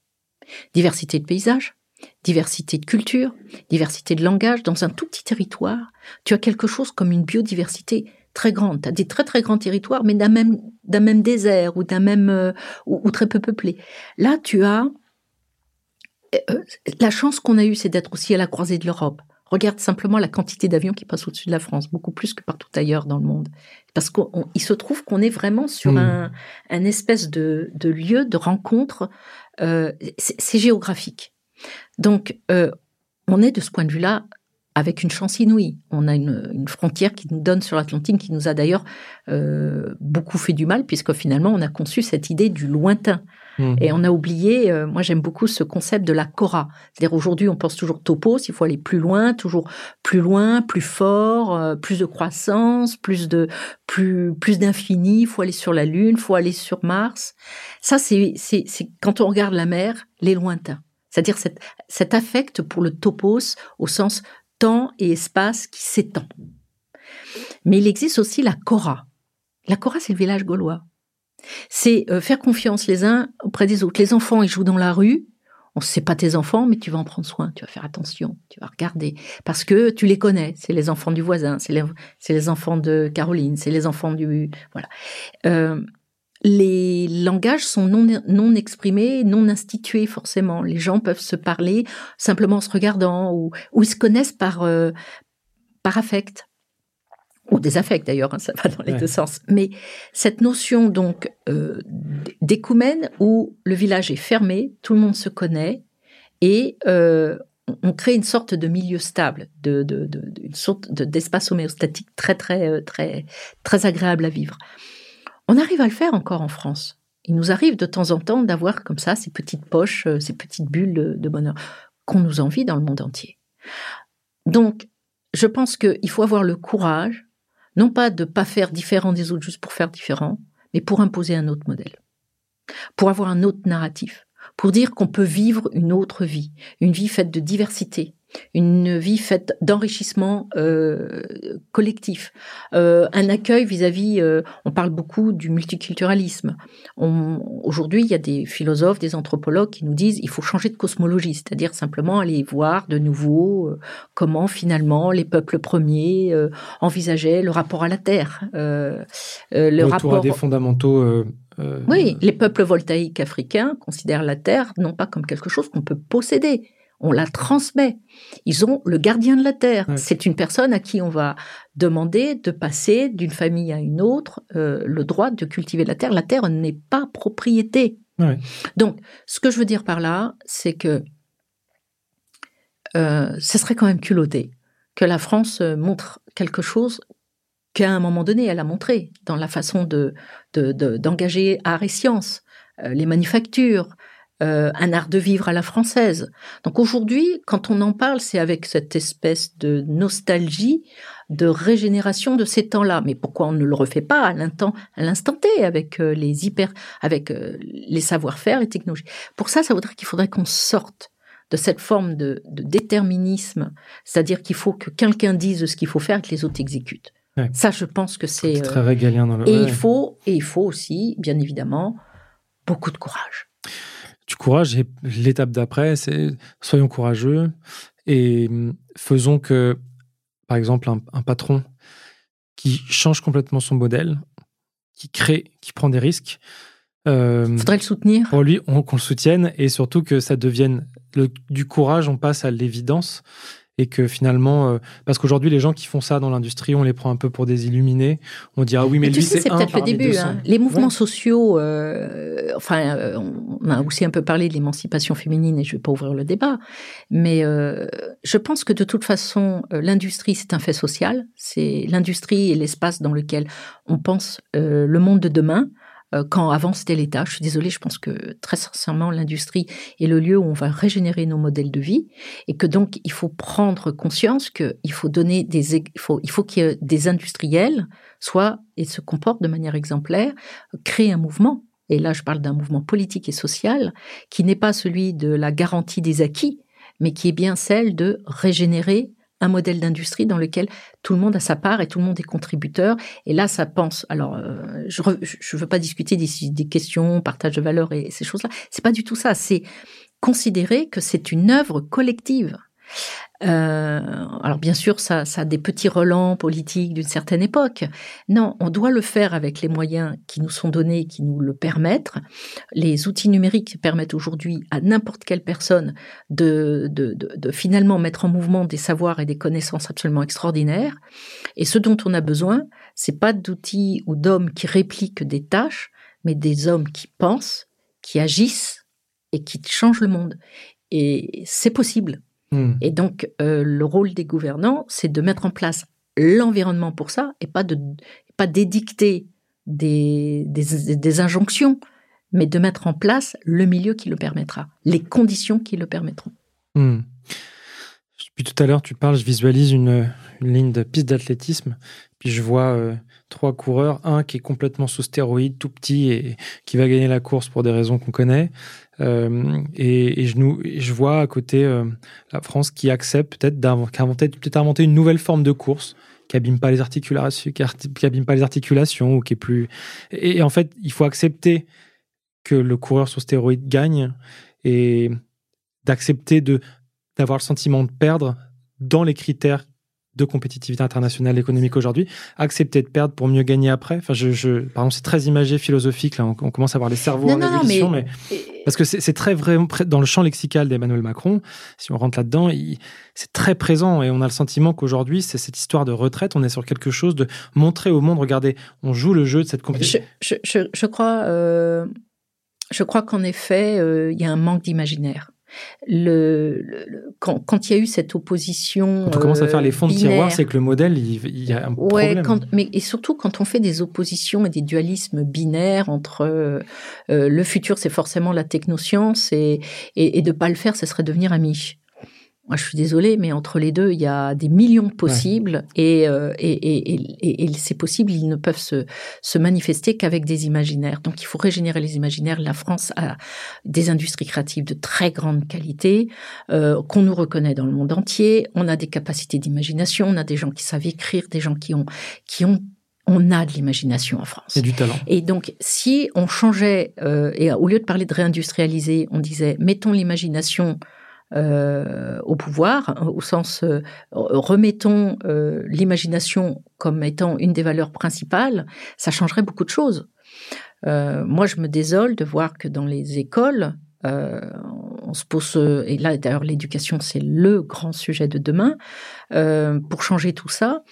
Diversité de paysages, diversité de culture, diversité de langage. Dans un tout petit territoire, tu as quelque chose comme une biodiversité très grande. Tu as des très très grands territoires, mais d'un même, d'un même désert ou d'un même, euh, ou très peu peuplé. Là, tu as la chance qu'on a eue, c'est d'être aussi à la croisée de l'Europe. Regarde simplement la quantité d'avions qui passent au-dessus de la France, beaucoup plus que partout ailleurs dans le monde. Parce qu'il se trouve qu'on est vraiment sur hmm. un, espèce de, lieu de rencontre. Euh, c'est géographique. Donc, euh, on est de ce point de vue-là avec une chance inouïe. On a une, frontière qui nous donne sur l'Atlantique, qui nous a d'ailleurs beaucoup fait du mal, puisque finalement, on a conçu cette idée du lointain. Mmh. Et on a oublié, euh, moi j'aime beaucoup ce concept de la Cora. C'est-à-dire aujourd'hui on pense toujours topos, il faut aller plus loin, toujours plus loin, plus fort, euh, plus de croissance, plus de plus plus d'infini, faut aller sur la Lune, faut aller sur Mars. Ça c'est c'est quand on regarde la mer, les lointains. C'est-à-dire cet, cet affect pour le topos au sens temps et espace qui s'étend. Mais il existe aussi la Cora. La Cora, c'est le village gaulois. C'est euh, faire confiance les uns auprès des autres. Les enfants, ils jouent dans la rue. On sait pas tes enfants, mais tu vas en prendre soin, tu vas faire attention, tu vas regarder. Parce que tu les connais. C'est les enfants du voisin, c'est les, enfants de Caroline, c'est les enfants du... Voilà. Euh, les langages sont non, non exprimés, non institués forcément. Les gens peuvent se parler simplement en se regardant ou, ou ils se connaissent par, euh, par affect ou des affects d'ailleurs, hein, ça va dans les deux sens. Mais cette notion donc euh, d'écoumène où le village est fermé, tout le monde se connaît et euh, on crée une sorte de milieu stable, de, de, de, une sorte d'espace homéostatique très très euh, très très agréable à vivre. On arrive à le faire encore en France. Il nous arrive de temps en temps d'avoir comme ça ces petites poches, euh, ces petites bulles de bonheur qu'on nous envie dans le monde entier. Donc, je pense qu'il faut avoir le courage non pas de pas faire différent des autres juste pour faire différent, mais pour imposer un autre modèle, pour avoir un autre narratif, pour dire qu'on peut vivre une autre vie, une vie faite de diversité, une vie faite d'enrichissement euh, collectif, euh, un accueil vis-à-vis. Euh, on parle beaucoup du multiculturalisme. Aujourd'hui, il y a des philosophes, des anthropologues qui nous disent il faut changer de cosmologie, c'est-à-dire simplement aller voir de nouveau comment finalement les peuples premiers envisageaient le rapport à la terre, le rapport à des fondamentaux. oui, les peuples voltaïques africains considèrent la terre non pas comme quelque chose qu'on peut posséder, on la transmet. Ils ont le gardien de la terre. C'est une personne à qui on va demander de passer d'une famille à une autre euh, le droit de cultiver la terre. La terre n'est pas propriété. Donc, ce que je veux dire par là, c'est que euh, ce serait quand même culotté que la France montre quelque chose qu'à un moment donné, elle a montré dans la façon de d'engager art et sciences, euh, les manufactures, euh, un art de vivre à la française. Donc aujourd'hui, quand on en parle, c'est avec cette espèce de nostalgie, de régénération de ces temps-là. Mais pourquoi on ne le refait pas à l'instant, à l'instant T, avec euh, les hyper, avec euh, les savoir-faire, les technologies? Pour ça, ça voudrait qu'il faudrait qu'on sorte de cette forme de, déterminisme, c'est-à-dire qu'il faut que quelqu'un dise ce qu'il faut faire et que les autres exécutent. Ça, je pense que c'est très régalien dans le. Et il faut, et il faut aussi, bien évidemment, beaucoup de courage du courage. Et l'étape d'après, c'est soyons courageux et hum, faisons que, par exemple, un, patron qui change complètement son modèle, qui crée, qui prend des risques. Euh, Faudrait le soutenir. Pour lui, qu'on le soutienne et surtout que ça devienne du courage, on passe à l'évidence et que finalement, euh, parce qu'aujourd'hui, les gens qui font ça dans l'industrie, on les prend un peu pour des illuminés. On dit ah oui, mais, lui c'est peut-être le début. Hein. Les mouvements sociaux, euh, enfin, euh, on a aussi un peu parlé de l'émancipation féminine et je vais pas ouvrir le débat, mais je pense que de toute façon, l'industrie c'est un fait social. C'est l'industrie et l'espace dans lequel on pense le monde de demain. Euh, quand avant c'était l'État. Je suis désolée, je pense que très sincèrement, l'industrie est le lieu où on va régénérer nos modèles de vie et que donc il faut prendre conscience qu'il faut donner des, il faut, il faut que des industriels soient et se comportent de manière exemplaire, créer un mouvement. Et là, je parle d'un mouvement politique et social qui n'est pas celui de la garantie des acquis, mais qui est bien celle de régénérer un modèle d'industrie dans lequel tout le monde a sa part et tout le monde est contributeur. Et là, ça pense. Alors, euh, je ne veux pas discuter des, des, questions, partage de valeurs et ces choses-là. C'est pas du tout ça. C'est considérer que c'est une œuvre collective. Euh, alors bien sûr, ça, ça a des petits relents politiques d'une certaine époque. Non, on doit le faire avec les moyens qui nous sont donnés, qui nous le permettent. Les outils numériques permettent aujourd'hui à n'importe quelle personne de, de, de, finalement mettre en mouvement des savoirs et des connaissances absolument extraordinaires. Et ce dont on a besoin, c'est pas d'outils ou d'hommes qui répliquent des tâches, mais des hommes qui pensent, qui agissent et qui changent le monde. Et c'est possible. Hmm. Et donc, euh, le rôle des gouvernants, c'est de mettre en place l'environnement pour ça et pas de pas d'édicter des, des, injonctions, mais de mettre en place le milieu qui le permettra, les conditions qui le permettront. Hmm. Depuis tout à l'heure, tu parles, je visualise une, ligne de piste d'athlétisme, puis je vois euh, trois coureurs, un qui est complètement sous stéroïde, tout petit et qui va gagner la course pour des raisons qu'on connaît, euh, et, je, vois à côté euh, la France qui accepte peut-être d'inventer, peut-être inventer une nouvelle forme de course qui abîme pas les articulations, qui, abîme pas les articulations ou qui est plus. Et, en fait, il faut accepter que le coureur sur stéroïdes gagne et d'accepter de d'avoir le sentiment de perdre dans les critères de compétitivité internationale économique aujourd'hui, accepter de perdre pour mieux gagner après. Enfin, je, c'est très imagé, philosophique. Là, on, commence à voir les cerveaux en mais, parce que c'est très vrai dans le champ lexical d'Emmanuel Macron. Si on rentre là-dedans, c'est très présent et on a le sentiment qu'aujourd'hui, c'est cette histoire de retraite. On est sur quelque chose de montrer au monde, regardez, on joue le jeu de cette compétition. Je, je, je crois, euh, je crois qu'en effet, euh, il y a un manque d'imaginaire le, quand, quand, il y a eu cette opposition. Quand on commence à faire les fonds de tiroir, c'est que le modèle, il, y a un ouais, problème. mais et surtout quand on fait des oppositions et des dualismes binaires entre euh, le futur, c'est forcément la technoscience et, et, et de pas le faire, ce serait devenir ami. Moi, je suis désolée, mais entre les deux, il y a des millions de possibles euh, et, et, et, et, ces possibles, ils ne peuvent se, se manifester qu'avec des imaginaires. Donc, il faut régénérer les imaginaires. La France a des industries créatives de très grande qualité euh, qu'on nous reconnaît dans le monde entier. On a des capacités d'imagination, on a des gens qui savent écrire, des gens qui ont qui ont on a de l'imagination en France. Et du talent. Et donc, si on changeait, euh, et au lieu de parler de réindustrialiser, on disait mettons l'imagination euh, au pouvoir, au sens euh, remettons euh, l'imagination comme étant une des valeurs principales, ça changerait beaucoup de choses. moi, je me désole de voir que dans les écoles, on se pose, et là d'ailleurs l'éducation c'est le grand sujet de demain, pour changer tout ça,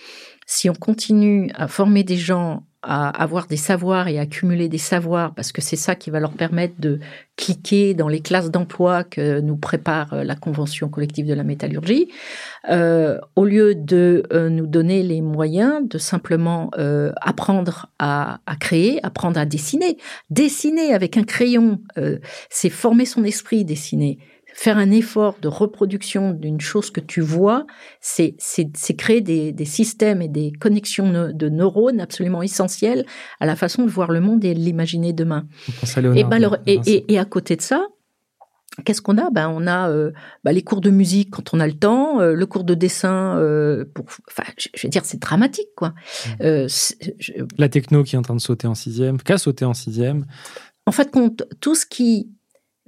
si on continue à former des gens à avoir des savoirs et accumuler des savoirs, parce que c'est ça qui va leur permettre de cliquer dans les classes d'emploi que nous prépare euh, la Convention collective de la métallurgie, euh, au lieu de euh, nous donner les moyens de simplement euh, apprendre à, à, créer, apprendre à dessiner. Dessiner avec un crayon, euh, c'est former son esprit, dessiner faire un effort de reproduction d'une chose que tu vois, c'est créer des, des, systèmes et des connexions de neurones absolument essentiels à la façon de voir le monde et de l'imaginer demain. Et, ben alors, et, et, et, à côté de ça, Qu'est-ce qu'on a? Ben on a euh, ben les cours de musique quand on a le temps, euh, le cours de dessin euh, pour. Enfin, je, je, veux dire, c'est dramatique, quoi. Mmh. Je... La techno qui est en train de sauter en sixième, qui a sauté en sixième. En fait, compte tout ce qui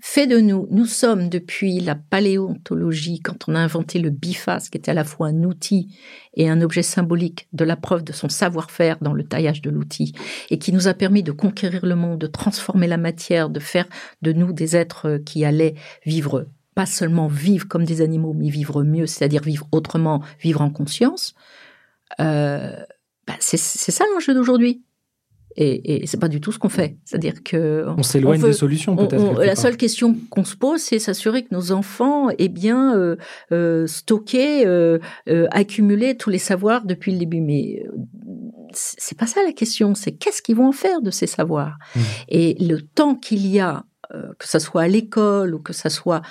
fait de nous, nous sommes depuis la paléontologie, quand on a inventé le biface, qui était à la fois un outil et un objet symbolique de la preuve de son savoir-faire dans le taillage de l'outil, et qui nous a permis de conquérir le monde, de transformer la matière, de faire de nous des êtres qui allaient vivre, pas seulement vivre comme des animaux, mais vivre mieux, c'est-à-dire vivre autrement, vivre en conscience. Euh, bah c'est ça l'enjeu d'aujourd'hui. Et, et c'est pas du tout ce qu'on fait. C'est-à-dire que on s'éloigne des solutions peut-être. La seule question qu'on se pose, c'est s'assurer que nos enfants aient bien euh, euh, stocké, euh, euh, accumulé tous les savoirs depuis le début. Mais euh, c'est pas ça la question. C'est qu'est-ce qu'ils vont en faire de ces savoirs? Mmh. Et le temps qu'il y a, euh, que ça soit à l'école ou que ça soit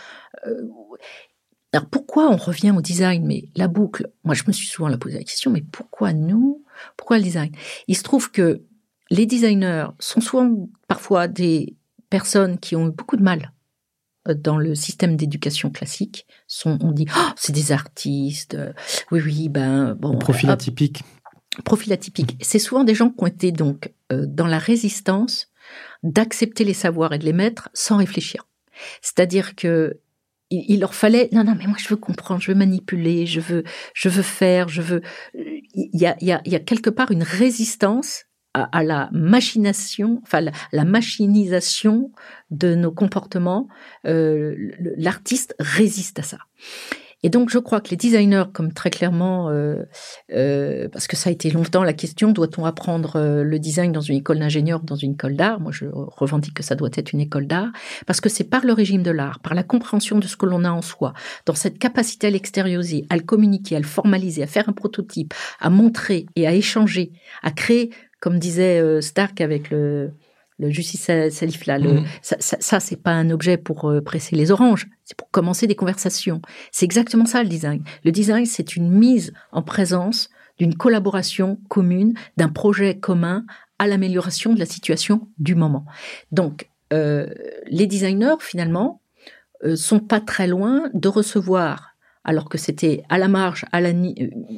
alors pourquoi on revient au design? Mais la boucle, moi je me suis souvent la posé la question, mais pourquoi nous? Pourquoi le design? Il se trouve que les designers sont souvent parfois des personnes qui ont eu beaucoup de mal euh, dans le système d'éducation classique. Sont, on dit, oh, c'est des artistes. Oui, oui, ben bon. Profil atypique. Profil atypique. C'est souvent des gens qui ont été donc euh, dans la résistance d'accepter les savoirs et de les mettre sans réfléchir. C'est-à-dire que il, leur fallait non non mais moi je veux comprendre je veux manipuler je veux je veux faire je veux il y a il y a, il y a quelque part une résistance à, la machination, enfin la, la, machinisation de nos comportements, euh, l'artiste résiste à ça. Et donc, je crois que les designers, comme très clairement, euh, euh, parce que ça a été longtemps la question, doit-on apprendre euh, le design dans une école d'ingénieur ou dans une école d'art? Moi, je revendique que ça doit être une école d'art, parce que c'est par le régime de l'art, par la compréhension de ce que l'on a en soi, dans cette capacité à l'extérioriser, à le communiquer, à le formaliser, à faire un prototype, à montrer et à échanger, à créer comme disait euh, Stark avec le, le justice salif là, le, mmh. ça, ça, ça c'est pas un objet pour euh, presser les oranges, c'est pour commencer des conversations. C'est exactement ça le design. Le design, c'est une mise en présence d'une collaboration commune, d'un projet commun à l'amélioration de la situation du moment. Donc, euh, les designers, finalement, euh, sont pas très loin de recevoir alors que c'était à la marge,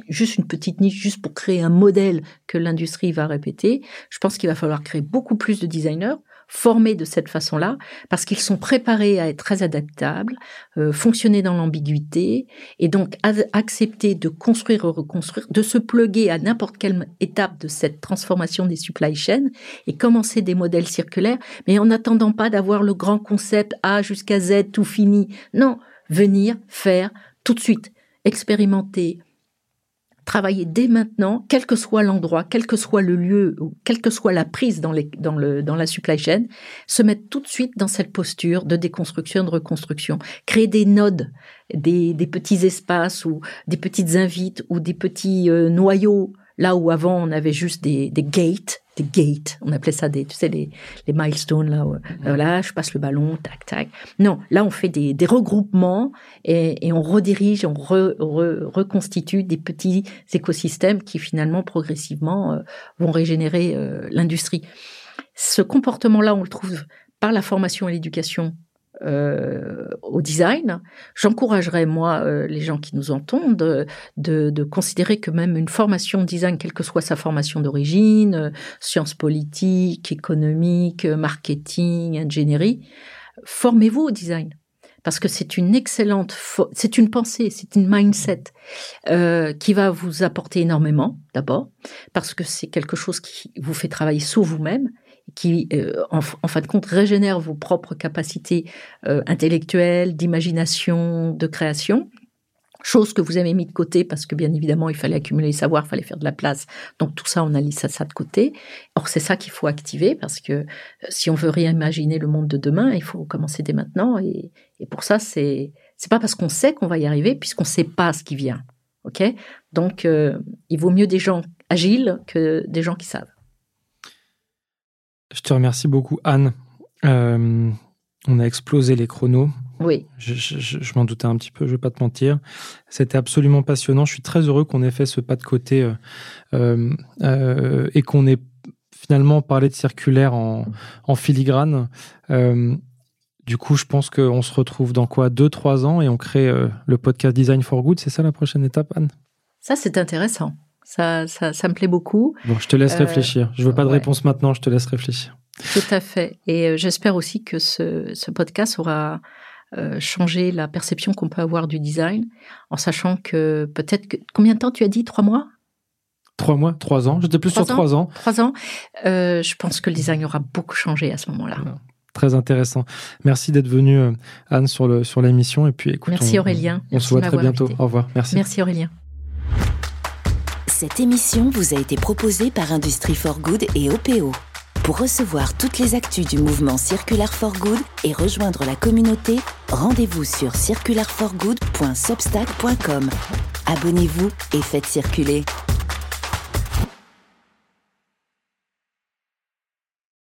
juste une petite niche, juste pour créer un modèle que l'industrie va répéter. Je pense qu'il va falloir créer beaucoup plus de designers formés de cette façon-là, parce qu'ils sont préparés à être très adaptables, euh, fonctionner dans l'ambiguïté, et donc accepter de construire ou reconstruire, de se pluguer à n'importe quelle étape de cette transformation des supply chains, et commencer des modèles circulaires, mais en n'attendant pas d'avoir le grand concept A jusqu'à Z tout fini. Non, venir faire tout de suite, expérimenter, travailler dès maintenant, quel que soit l'endroit, quel que soit le lieu, ou quelle que soit la prise dans, la supply chain, se mettre tout de suite dans cette posture de déconstruction, de reconstruction, créer des nodes, des, petits espaces ou des petites invites ou des petits euh, noyaux, là où avant on avait juste des gates, des gates, on appelait ça des, tu sais, les, les milestones, là, euh, là, je passe le ballon, tac, tac. Non, là, on fait des, des regroupements et, et, on redirige, on re, re, reconstitue des petits écosystèmes qui, finalement, progressivement, euh, vont régénérer euh, l'industrie. Ce comportement-là, on le trouve par la formation et l'éducation euh, au design, j'encouragerais moi euh, les gens qui nous entendent de, de, considérer que même une formation design, quelle que soit sa formation d'origine, euh, sciences politiques, économiques, marketing, ingénierie, formez-vous au design. Parce que c'est une excellente, c'est une pensée, c'est une mindset euh, qui va vous apporter énormément d'abord, parce que c'est quelque chose qui vous fait travailler sur vous-même qui, euh, en, en, fin de compte, régénère vos propres capacités euh, intellectuelles, d'imagination, de création. Chose que vous avez mis de côté parce que bien évidemment il fallait accumuler les savoirs, il fallait faire de la place. Donc tout ça, on a ça, ça de côté. Or c'est ça qu'il faut activer parce que euh, si on veut réimaginer le monde de demain, il faut commencer dès maintenant. Et, et pour ça, c'est c'est pas parce qu'on sait qu'on va y arriver puisqu'on sait pas ce qui vient. Ok? Donc euh, il vaut mieux des gens agiles que des gens qui savent. Je te remercie beaucoup, Anne. Euh, on a explosé les chronos. Oui. Je, m'en doutais un petit peu, je vais pas te mentir. C'était absolument passionnant. Je suis très heureux qu'on ait fait ce pas de côté euh, euh, euh, et qu'on ait finalement parlé de circulaire en, filigrane. du coup, je pense qu'on se retrouve dans quoi Deux, trois ans et on crée le podcast Design for Good. C'est ça la prochaine étape, Anne? Ça, c'est intéressant. Ça, ça, me plaît beaucoup. Bon, je te laisse réfléchir. Je veux pas de réponse maintenant, je te laisse réfléchir. Tout à fait. Et j'espère aussi que ce, ce podcast aura euh, changer la perception qu'on peut avoir du design, en sachant que peut-être que... Combien de temps tu as dit? Trois mois? Trois mois, trois ans. J'étais plus sur trois ans. Trois ans. Euh, je pense que le design aura beaucoup changé à ce moment-là. Très intéressant. Merci d'être venu, euh, Anne, sur le sur l'émission. Et puis, écoute, merci Aurélien. On, se voit très bientôt. Au revoir. Merci. Merci Aurélien. Cette émission vous a été proposée par Industrie for Good et OPO. Pour recevoir toutes les actus du mouvement Circular for Good et rejoindre la communauté, rendez-vous sur circularforgood.substack.com. Abonnez-vous et faites circuler.